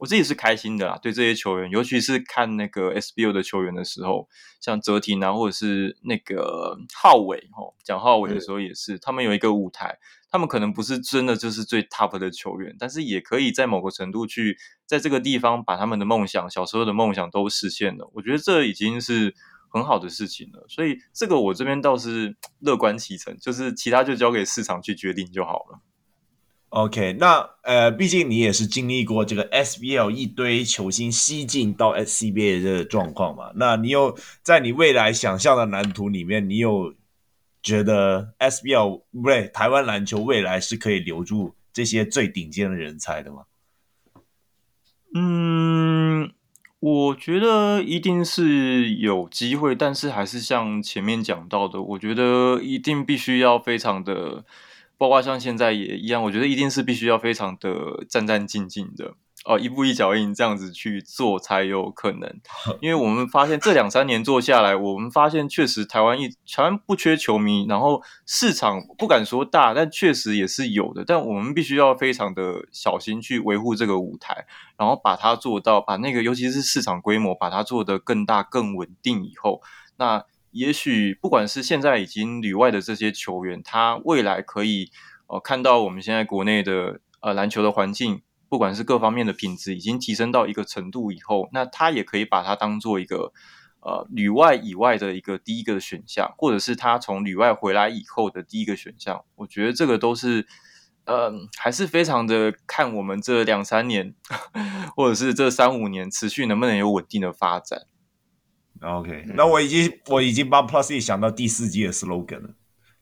我自己是开心的啦。对这些球员，尤其是看那个 SBO 的球员的时候，像泽廷啊，或者是那个浩伟哦，讲浩伟的时候也是，他们有一个舞台，他们可能不是真的就是最 top 的球员，但是也可以在某个程度去在这个地方把他们的梦想、小时候的梦想都实现了。我觉得这已经是很好的事情了。所以这个我这边倒是乐观其成，就是其他就交给市场去决定就好了。OK，那呃，毕竟你也是经历过这个 SBL 一堆球星西进到 SCBA 的状况嘛？那你有在你未来想象的蓝图里面，你有觉得 SBL 不对，台湾篮球未来是可以留住这些最顶尖的人才的吗？嗯，我觉得一定是有机会，但是还是像前面讲到的，我觉得一定必须要非常的。包括像现在也一样，我觉得一定是必须要非常的战战兢兢的哦，一步一脚印这样子去做才有可能。因为我们发现这两三年做下来，我们发现确实台湾一台湾不缺球迷，然后市场不敢说大，但确实也是有的。但我们必须要非常的小心去维护这个舞台，然后把它做到，把那个尤其是市场规模把它做得更大、更稳定以后，那。也许不管是现在已经旅外的这些球员，他未来可以呃看到我们现在国内的呃篮球的环境，不管是各方面的品质已经提升到一个程度以后，那他也可以把它当做一个呃旅外以外的一个第一个选项，或者是他从旅外回来以后的第一个选项。我觉得这个都是呃还是非常的看我们这两三年 或者是这三五年持续能不能有稳定的发展。OK，那我已经我已经帮 Plus E 想到第四季的 slogan 了，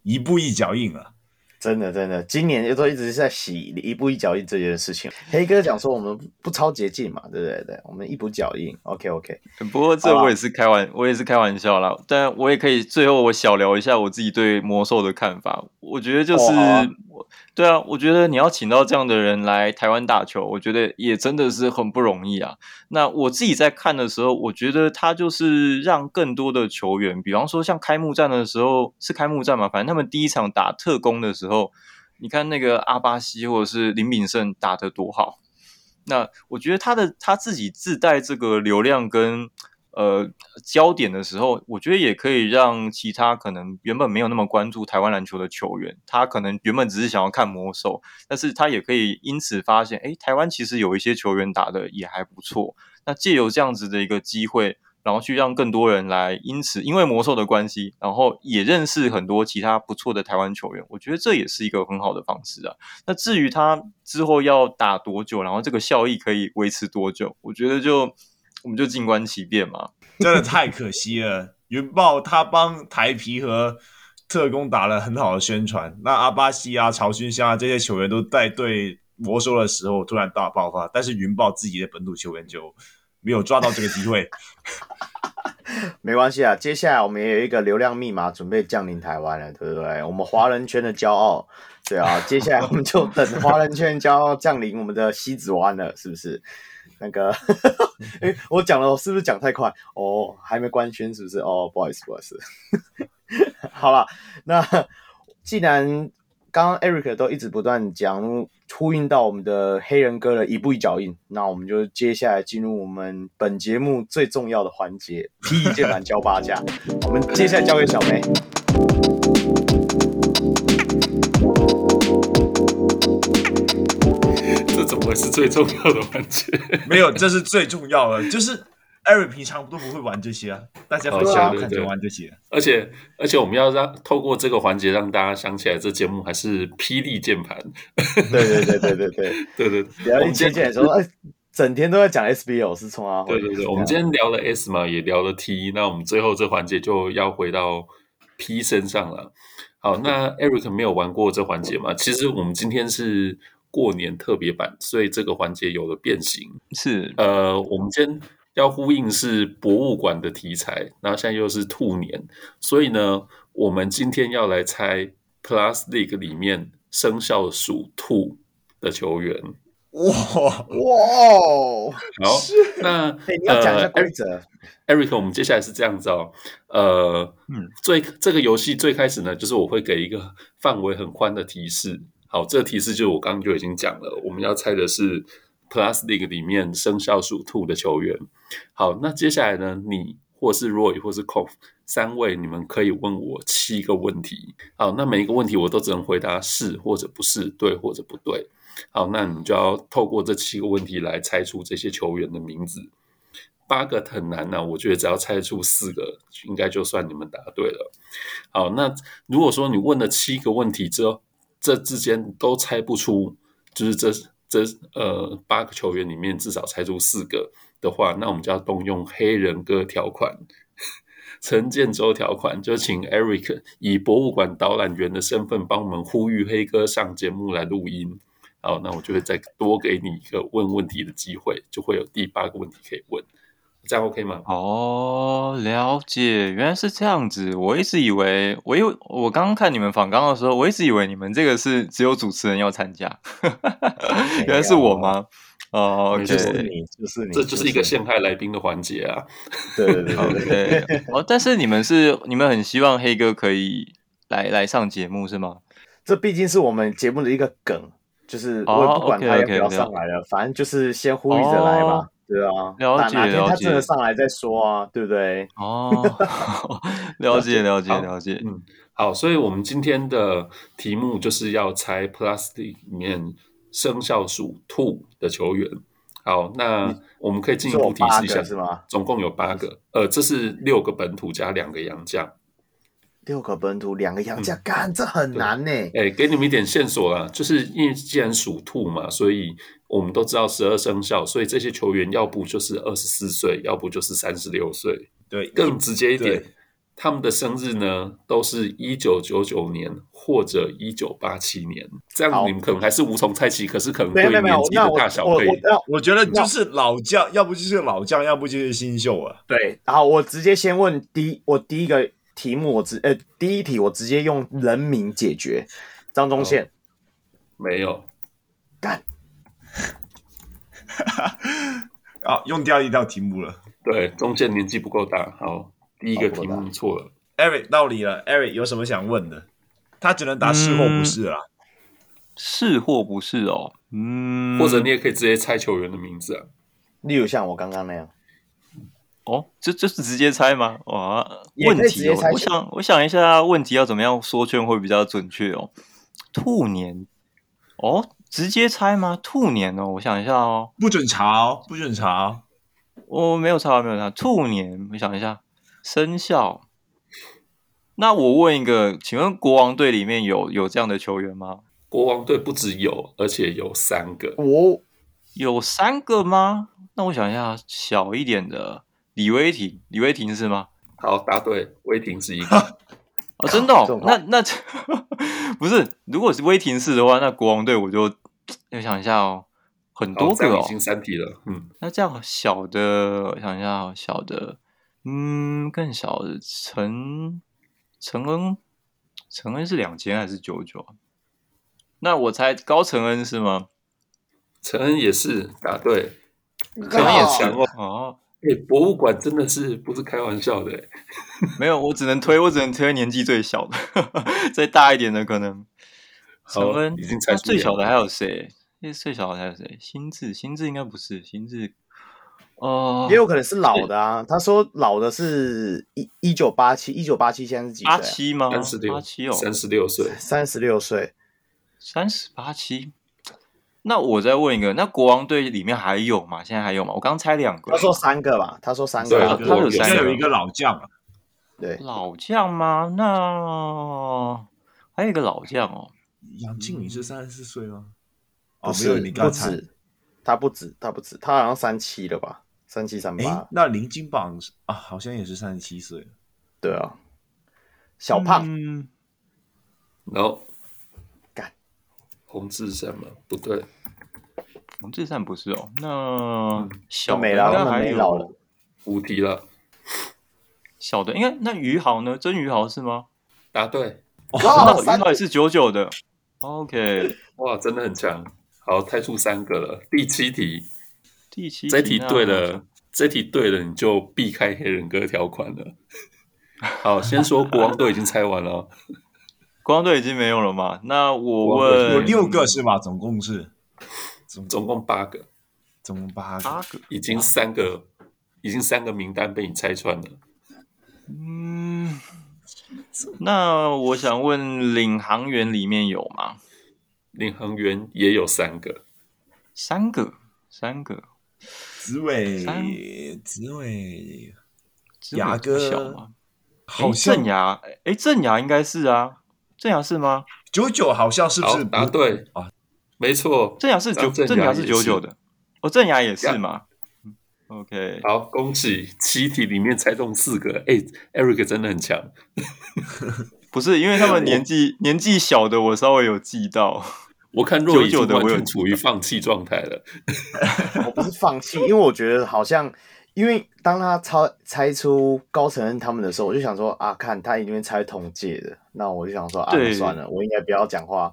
一步一脚印了。真的真的，今年都一直在洗一步一脚印这件事情。黑哥讲说我们不超捷径嘛，对不对？对，我们一步脚印。OK OK。不过这我也是开玩，啊、我也是开玩笑啦。但我也可以最后我小聊一下我自己对魔兽的看法。我觉得就是。哦对啊，我觉得你要请到这样的人来台湾打球，我觉得也真的是很不容易啊。那我自己在看的时候，我觉得他就是让更多的球员，比方说像开幕战的时候是开幕战嘛，反正他们第一场打特攻的时候，你看那个阿巴西或者是林炳胜打得多好。那我觉得他的他自己自带这个流量跟。呃，焦点的时候，我觉得也可以让其他可能原本没有那么关注台湾篮球的球员，他可能原本只是想要看魔兽，但是他也可以因此发现，诶，台湾其实有一些球员打得也还不错。那借由这样子的一个机会，然后去让更多人来，因此因为魔兽的关系，然后也认识很多其他不错的台湾球员，我觉得这也是一个很好的方式啊。那至于他之后要打多久，然后这个效益可以维持多久，我觉得就。我们就静观其变嘛，真的太可惜了。云豹他帮台皮和特工打了很好的宣传，那阿巴西啊、曹勋香啊这些球员都带队魔兽的时候突然大爆发，但是云豹自己的本土球员就没有抓到这个机会。没关系啊，接下来我们也有一个流量密码准备降临台湾了，对不对？我们华人圈的骄傲，对啊，接下来我们就等华人圈骄傲降临我们的西子湾了，是不是？那个，哎，我讲了，是不是讲太快？哦，还没官宣，是不是？哦，不好意思，不好意思。好了，那既然刚刚 Eric 都一直不断讲呼应到我们的黑人哥的一步一脚印，那我们就接下来进入我们本节目最重要的环节——霹雳键盘交八价。我们接下来交给小梅。为是最重要的环节。没有，这是最重要的，就是。Eric 平常都不会玩这些啊，大家很想看着玩这些。而且而且我们要让透过这个环节让大家想起来，这节目还是霹雳键盘。对对对对对对对对,對。然一说，整天都在讲 SBO 是冲啊。对对对，我们今天聊了 S 嘛，也聊了 T，那我们最后这环节就要回到 P 身上了。好，那 Eric 没有玩过这环节嘛？其实我们今天是过年特别版，所以这个环节有了变形。是，呃，我们今天要呼应是博物馆的题材，然后现在又是兔年，所以呢，我们今天要来猜 Plastic 里面生肖属兔的球员。哇哇！好，那你要讲一下规则。Eric，我们接下来是这样子哦。呃，嗯，最这个游戏最开始呢，就是我会给一个范围很宽的提示。好，这个提示就是我刚刚就已经讲了，我们要猜的是 Plus League 里面生肖属兔的球员。好，那接下来呢，你或是 Roy 或是 Kof 三位，你们可以问我七个问题。好，那每一个问题我都只能回答是或者不是，对或者不对。好，那你就要透过这七个问题来猜出这些球员的名字。八个很难呢、我觉得只要猜出四个，应该就算你们答对了。好，那如果说你问了七个问题之后，这之间都猜不出，就是这这呃八个球员里面至少猜出四个的话，那我们就要动用黑人哥条款、陈建州条款，就请 Eric 以博物馆导览员的身份帮我们呼吁黑哥上节目来录音。好，那我就会再多给你一个问问题的机会，就会有第八个问题可以问。这样 OK 吗？哦，了解，原来是这样子。我一直以为，我有我刚刚看你们访刚的时候，我一直以为你们这个是只有主持人要参加，原来是我吗？哦，okay，就是你，就是你，这就是一个陷害来宾的环节啊。对对对对对。哦，但是你们是你们很希望黑哥可以来来上节目是吗？这毕竟是我们节目的一个梗，就是我也不管他要不要上来了，反正就是先呼吁着来吧。对啊，了解了解，他真的上来再说啊，对不对？哦，了解了解了解，嗯，好，所以我们今天的题目就是要猜 Plus League 里面生肖属兔的球员。好，那我们可以进一步提示一下，是吗？总共有八个，呃，这是六个本土加两个洋将。六个本土，两个洋将，干、嗯、这很难呢。哎，给你们一点线索啦，就是因为既然属兔嘛，所以我们都知道十二生肖，所以这些球员要不就是二十四岁，要不就是三十六岁。对，更直接一点，他们的生日呢都是一九九九年或者一九八七年。这样你们可能还是无从猜起，可是可能对年纪的大小可以。我觉得就是老将，要不就是老将，要不就是新秀啊。对，然后我直接先问第一，我第一个。题目我直呃，第一题我直接用人名解决，张忠宪、哦、没有干，啊，用掉一道题目了。对，宗宪年纪不够大。好，第一个题目错了。Eric 到你了，Eric 有什么想问的？他只能答是或不是啊。是或不是哦，嗯，或者你也可以直接猜球员的名字啊，例如像我刚刚那样。哦，这这是直接猜吗？哇，问题哦，我想我想一下，问题要怎么样说圈会比较准确哦？兔年哦，直接猜吗？兔年哦，我想一下哦，不准查哦，不准查哦，我没有查，没有查。兔年，我想一下，生肖。那我问一个，请问国王队里面有有这样的球员吗？国王队不只有，而且有三个哦，有三个吗？那我想一下，小一点的。李威霆，李威霆是吗？好，答对，威霆是一个。哦，真的哦？那那 不是，如果是威霆是的话，那国王队我就要想一下哦，很多个哦，已经三题了。嗯，那这样小的，我想一下，小的，嗯，更小的陈陈恩，陈恩是两千还是九九？那我猜高承恩是吗？承恩也是，答对，承恩也强哦。哦哎、欸，博物馆真的是不是开玩笑的？没有，我只能推，我只能推年纪最小的，再大一点的可能。好，已经猜出。最小的还有谁？最小的还有谁？心智，心智应该不是心智。哦、呃，也有可能是老的啊。他说老的是一一九八七，一九八七现在是几岁？八七吗？三十六，八七哦，三十六岁，三十六岁，三十八七。那我再问一个，那国王队里面还有吗？现在还有吗？我刚猜两个，他说三个吧，他说三个，对，他有三个，有一个老将，对，老将吗？那还有一个老将哦，杨靖宇是三十四岁吗？不是，你不止，他不止，他不止，他好像三七了吧？三七三八。那林金榜啊，好像也是三十七岁，对啊，小胖，然后。洪志善吗？不对，洪志善不是哦。那小的应该还有五题了。小的应该那于豪呢？真于豪是吗？答对。哦，那于豪也是九九的。OK，哇，真的很强。好，猜出三个了。第七题，第七题这题对了，这题对了，你就避开黑人哥条款了。好，先说国王都已经猜完了。国王队已经没有了吗？那我问，有六个是吗？总共是总总共八个，总共八个？八个，已经三个，已经三个名单被你拆穿了。嗯，那我想问，领航员里面有吗？领航员也有三个，三个，三个。紫伟，紫伟，牙哥，好像郑牙，哎，郑牙应该是啊，郑雅是吗？九九好像是不是？答对啊，没错，郑雅是九，郑雅是九九的，哦，郑雅也是吗？OK，好，恭喜七题里面猜中四个，哎，Eric 真的很强。不是，因为他们年纪年纪小的，我稍微有记到。我看若九的，我有处于放弃状态了。我不是放弃，因为我觉得好像，因为当他猜猜出高承恩他们的时候，我就想说啊，看他一定会猜同届的，那我就想说啊，算了，我应该不要讲话，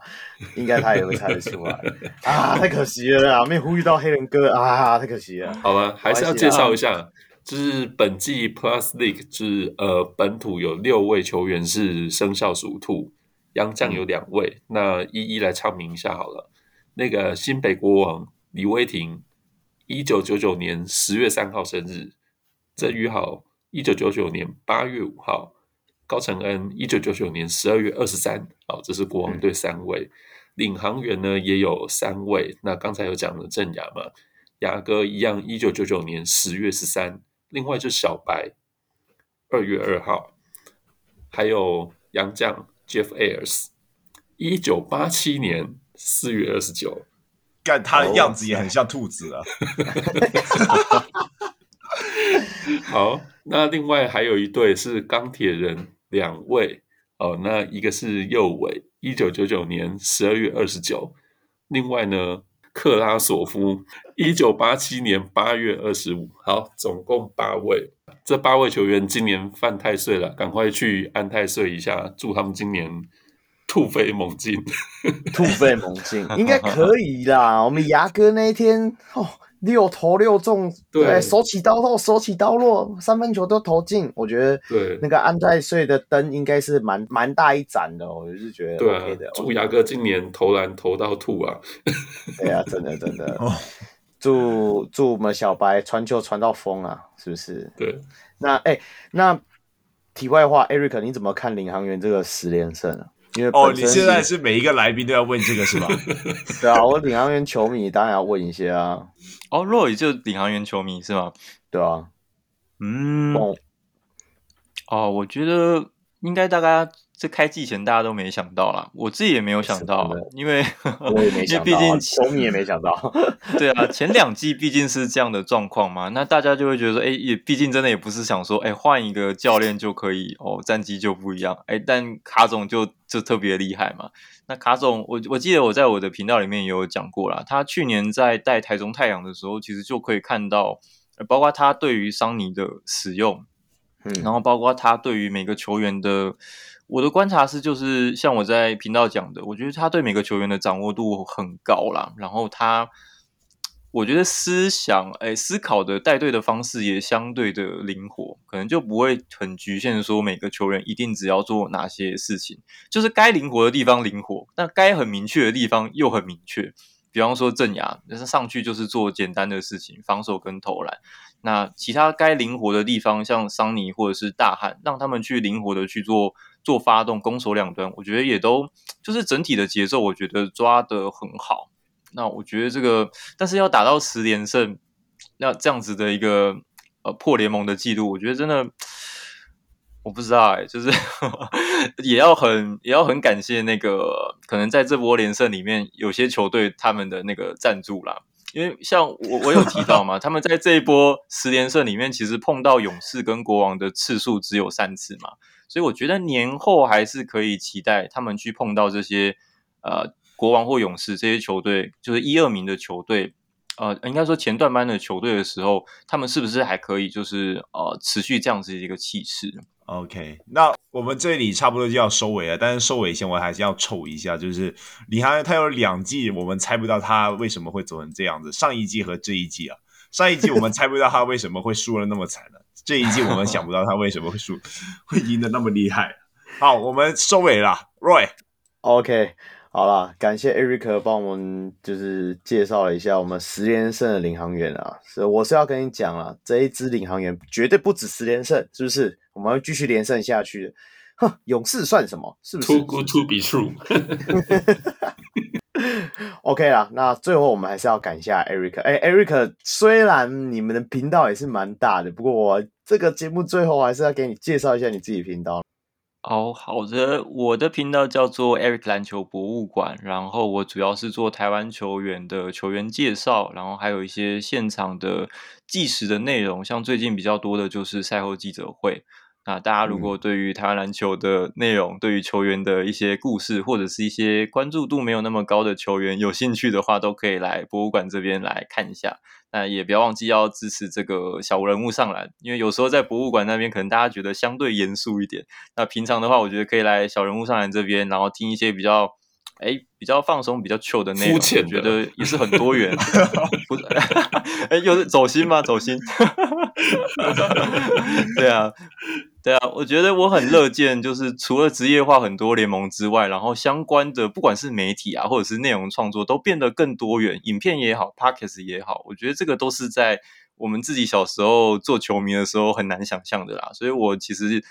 应该他也会猜得出来 啊，太可惜了啊，没有呼吁到黑人哥啊，太可惜了。好吧，还是要介绍一下，就是本季 Plus League 就是呃本土有六位球员是生肖属兔。央将有两位，嗯，那一一来唱名一下好了。那个新北国王李威霆，一九九九年十月三号生日；郑宇豪，一九九九年八月五号；高承恩，一九九九年十二月二十三。好，这是国王队三位。嗯、领航员呢也有三位，那刚才有讲了郑雅嘛，雅哥一样，一九九九年十月十三。另外就是小白，二月二号，还有杨将。Jeff Ayers，一九八七年四月二十九，干他的样子也很像兔子啊。好，那另外还有一对是钢铁人两位哦，那一个是右尾，一九九九年十二月二十九，另外呢克拉索夫，一九八七年八月二十五。好，总共八位。这八位球员今年犯太岁了，赶快去安太岁一下，祝他们今年突飞猛进。突飞猛进应该可以啦。我们牙哥那一天哦，六投六中，对，对手起刀落，手起刀落，三分球都投进。我觉得对那个安太岁的灯应该是蛮蛮大一盏的，我就是觉得 OK 的。对啊，祝牙哥今年投篮投到吐啊！对啊，真的真的。祝祝我们小白传球传到疯啊！是不是？对。那哎、欸，那题外话，Eric，你怎么看领航员这个十连胜啊？因为哦，你现在是每一个来宾都要问这个是吧？对啊，我领航员球迷当然要问一些啊。哦，Roy 就领航员球迷是吗？对啊。嗯。哦，哦，我觉得应该大概。这开季前大家都没想到啦，我自己也没有想到，因为我也没想到，因为毕竟 球迷也没想到。对啊，前两季毕竟是这样的状况嘛，那大家就会觉得说，哎，也毕竟真的也不是想说，哎，换一个教练就可以哦，战绩就不一样。哎，但卡总就就特别厉害嘛。那卡总，我我记得我在我的频道里面也有讲过啦，他去年在带台中太阳的时候，其实就可以看到，包括他对于桑尼的使用，嗯，然后包括他对于每个球员的。我的观察是，就是像我在频道讲的，我觉得他对每个球员的掌握度很高啦。然后他，我觉得思想，哎，思考的带队的方式也相对的灵活，可能就不会很局限说每个球员一定只要做哪些事情，就是该灵活的地方灵活，但该很明确的地方又很明确。比方说郑雅，那是上去就是做简单的事情，防守跟投篮。那其他该灵活的地方，像桑尼或者是大汉，让他们去灵活的去做做发动攻守两端，我觉得也都就是整体的节奏，我觉得抓得很好。那我觉得这个，但是要打到十连胜，那这样子的一个呃破联盟的记录，我觉得真的我不知道哎、就是 也要很也要很感谢那个可能在这波连胜里面，有些球队他们的那个赞助啦。因为像我我有提到嘛，他们在这一波十连胜里面，其实碰到勇士跟国王的次数只有三次嘛，所以我觉得年后还是可以期待他们去碰到这些呃国王或勇士这些球队，就是一二名的球队，呃，应该说前段班的球队的时候，他们是不是还可以就是呃持续这样子一个气势？OK，那我们这里差不多就要收尾了，但是收尾前我还是要抽一下，就是李航他有两季，我们猜不到他为什么会走成这样子。上一季和这一季啊，上一季我们猜不到他为什么会输了那么惨呢？这一季我们想不到他为什么会输，会赢得那么厉害。好，我们收尾了，Roy。OK，好了，感谢 Eric 帮我们就是介绍了一下我们十连胜的领航员啊，是我是要跟你讲了，这一支领航员绝对不止十连胜，是不是？我们会继续连胜下去的。哼，勇士算什么？是不是？Too good to be true。OK 啦，那最后我们还是要感谢 Eric。哎，Eric，虽然你们的频道也是蛮大的，不过我这个节目最后还是要给你介绍一下你自己频道。哦，好的，我的频道叫做 Eric 篮球博物馆，然后我主要是做台湾球员的球员介绍，然后还有一些现场的计时的内容，像最近比较多的就是赛后记者会。那大家如果对于台湾篮球的内容，嗯、对于球员的一些故事，或者是一些关注度没有那么高的球员有兴趣的话，都可以来博物馆这边来看一下。那也不要忘记要支持这个小人物上篮，因为有时候在博物馆那边可能大家觉得相对严肃一点。那平常的话，我觉得可以来小人物上篮这边，然后听一些比较哎比较放松、比较 chill 的内容，我觉得也是很多元。不，哎，又是走心吗？走心。对啊。对啊，我觉得我很乐见，就是除了职业化很多联盟之外，然后相关的不管是媒体啊，或者是内容创作，都变得更多元，影片也好，Podcast 也好，我觉得这个都是在我们自己小时候做球迷的时候很难想象的啦。所以我其实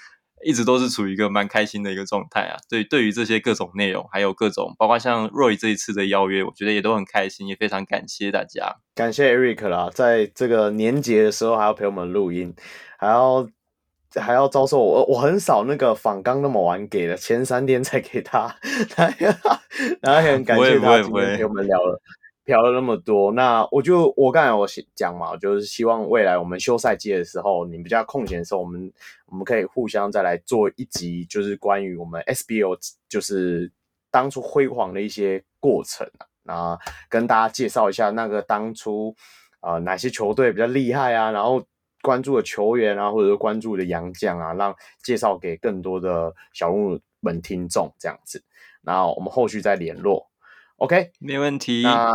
一直都是处于一个蛮开心的一个状态啊。对，对于这些各种内容，还有各种，包括像 Roy 这一次的邀约，我觉得也都很开心，也非常感谢大家，感谢 Eric 啦，在这个年节的时候还要陪我们录音，还要。还要遭受我，我很少那个访刚那么晚给的，前三天才给他，然后也很感谢他今天陪我们聊了聊了那么多。那我就我刚才我讲嘛，就是希望未来我们休赛季的时候，你比较空闲的时候，我们我们可以互相再来做一集，就是关于我们 SBO 就是当初辉煌的一些过程啊，那跟大家介绍一下那个当初呃哪些球队比较厉害啊，然后。关注的球员啊，或者是关注的洋将啊，让介绍给更多的小人物们听众这样子。然后我们后续再联络，OK？没问题。那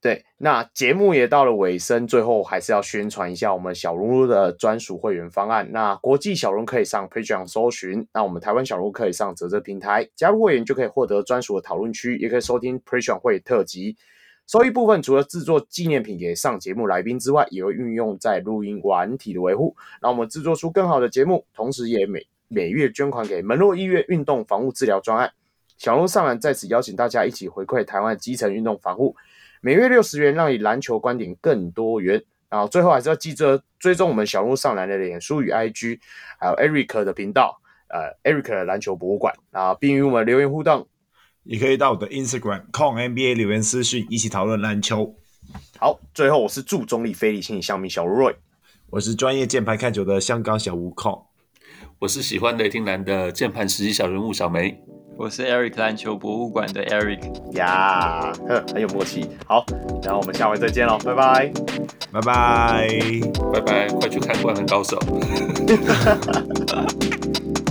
对，那节目也到了尾声，最后还是要宣传一下我们小人物的专属会员方案。那国际小龙可以上 Patreon 搜寻，那我们台湾小人物可以上啧啧平台加入会员，就可以获得专属的讨论区，也可以收听 Patreon 会特辑。收益部分除了制作纪念品给上节目来宾之外，也会运用在录音软体的维护，让我们制作出更好的节目。同时，也每每月捐款给门诺医院运动防护治疗专案。小人物上篮在此邀请大家一起回馈台湾基层运动防护，每月六十元，让你篮球观点更多元。然后最后还是要记得追踪我们小鹿上篮的脸书与 IG，还有 Eric 的频道，呃，Eric 的篮球博物馆啊，并与我们留言互动。你可以到我的 Instagram Kong NBA 留言私讯，一起讨论篮球。好，最后我是祝中立非理性小米小 Roy，我是专业键盘看球的香港小吴 Kong，我是喜欢雷霆蓝的键盘实习小人物小梅，我是 Eric 篮球博物馆的 Eric 呀，呵，很有默契。好，然后我们下回再见喽，拜拜，拜拜，拜拜，快去看《灌篮高手》。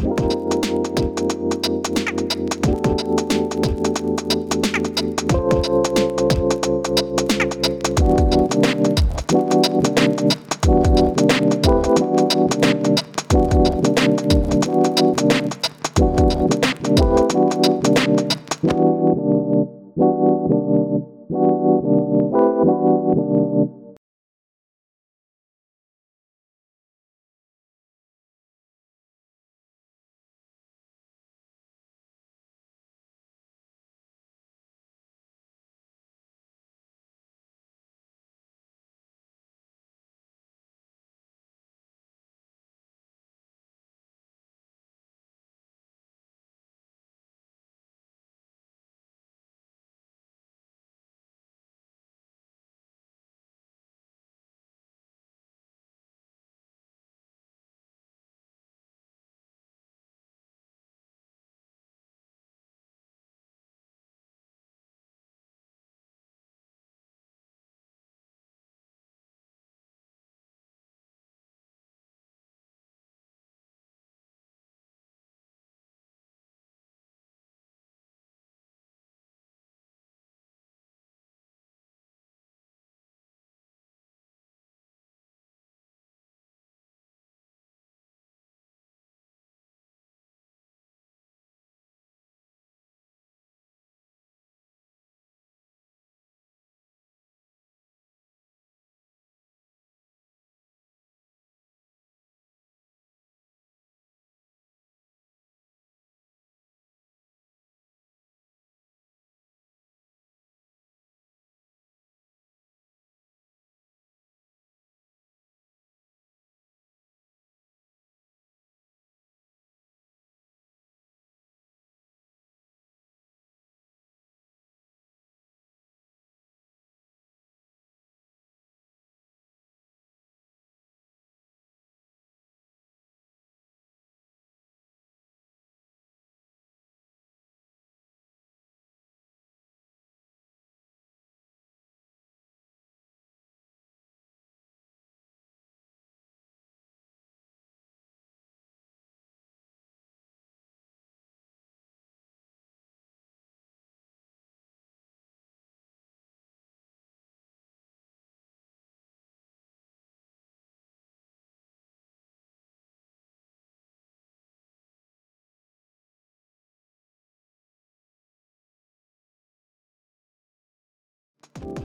Thank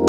you.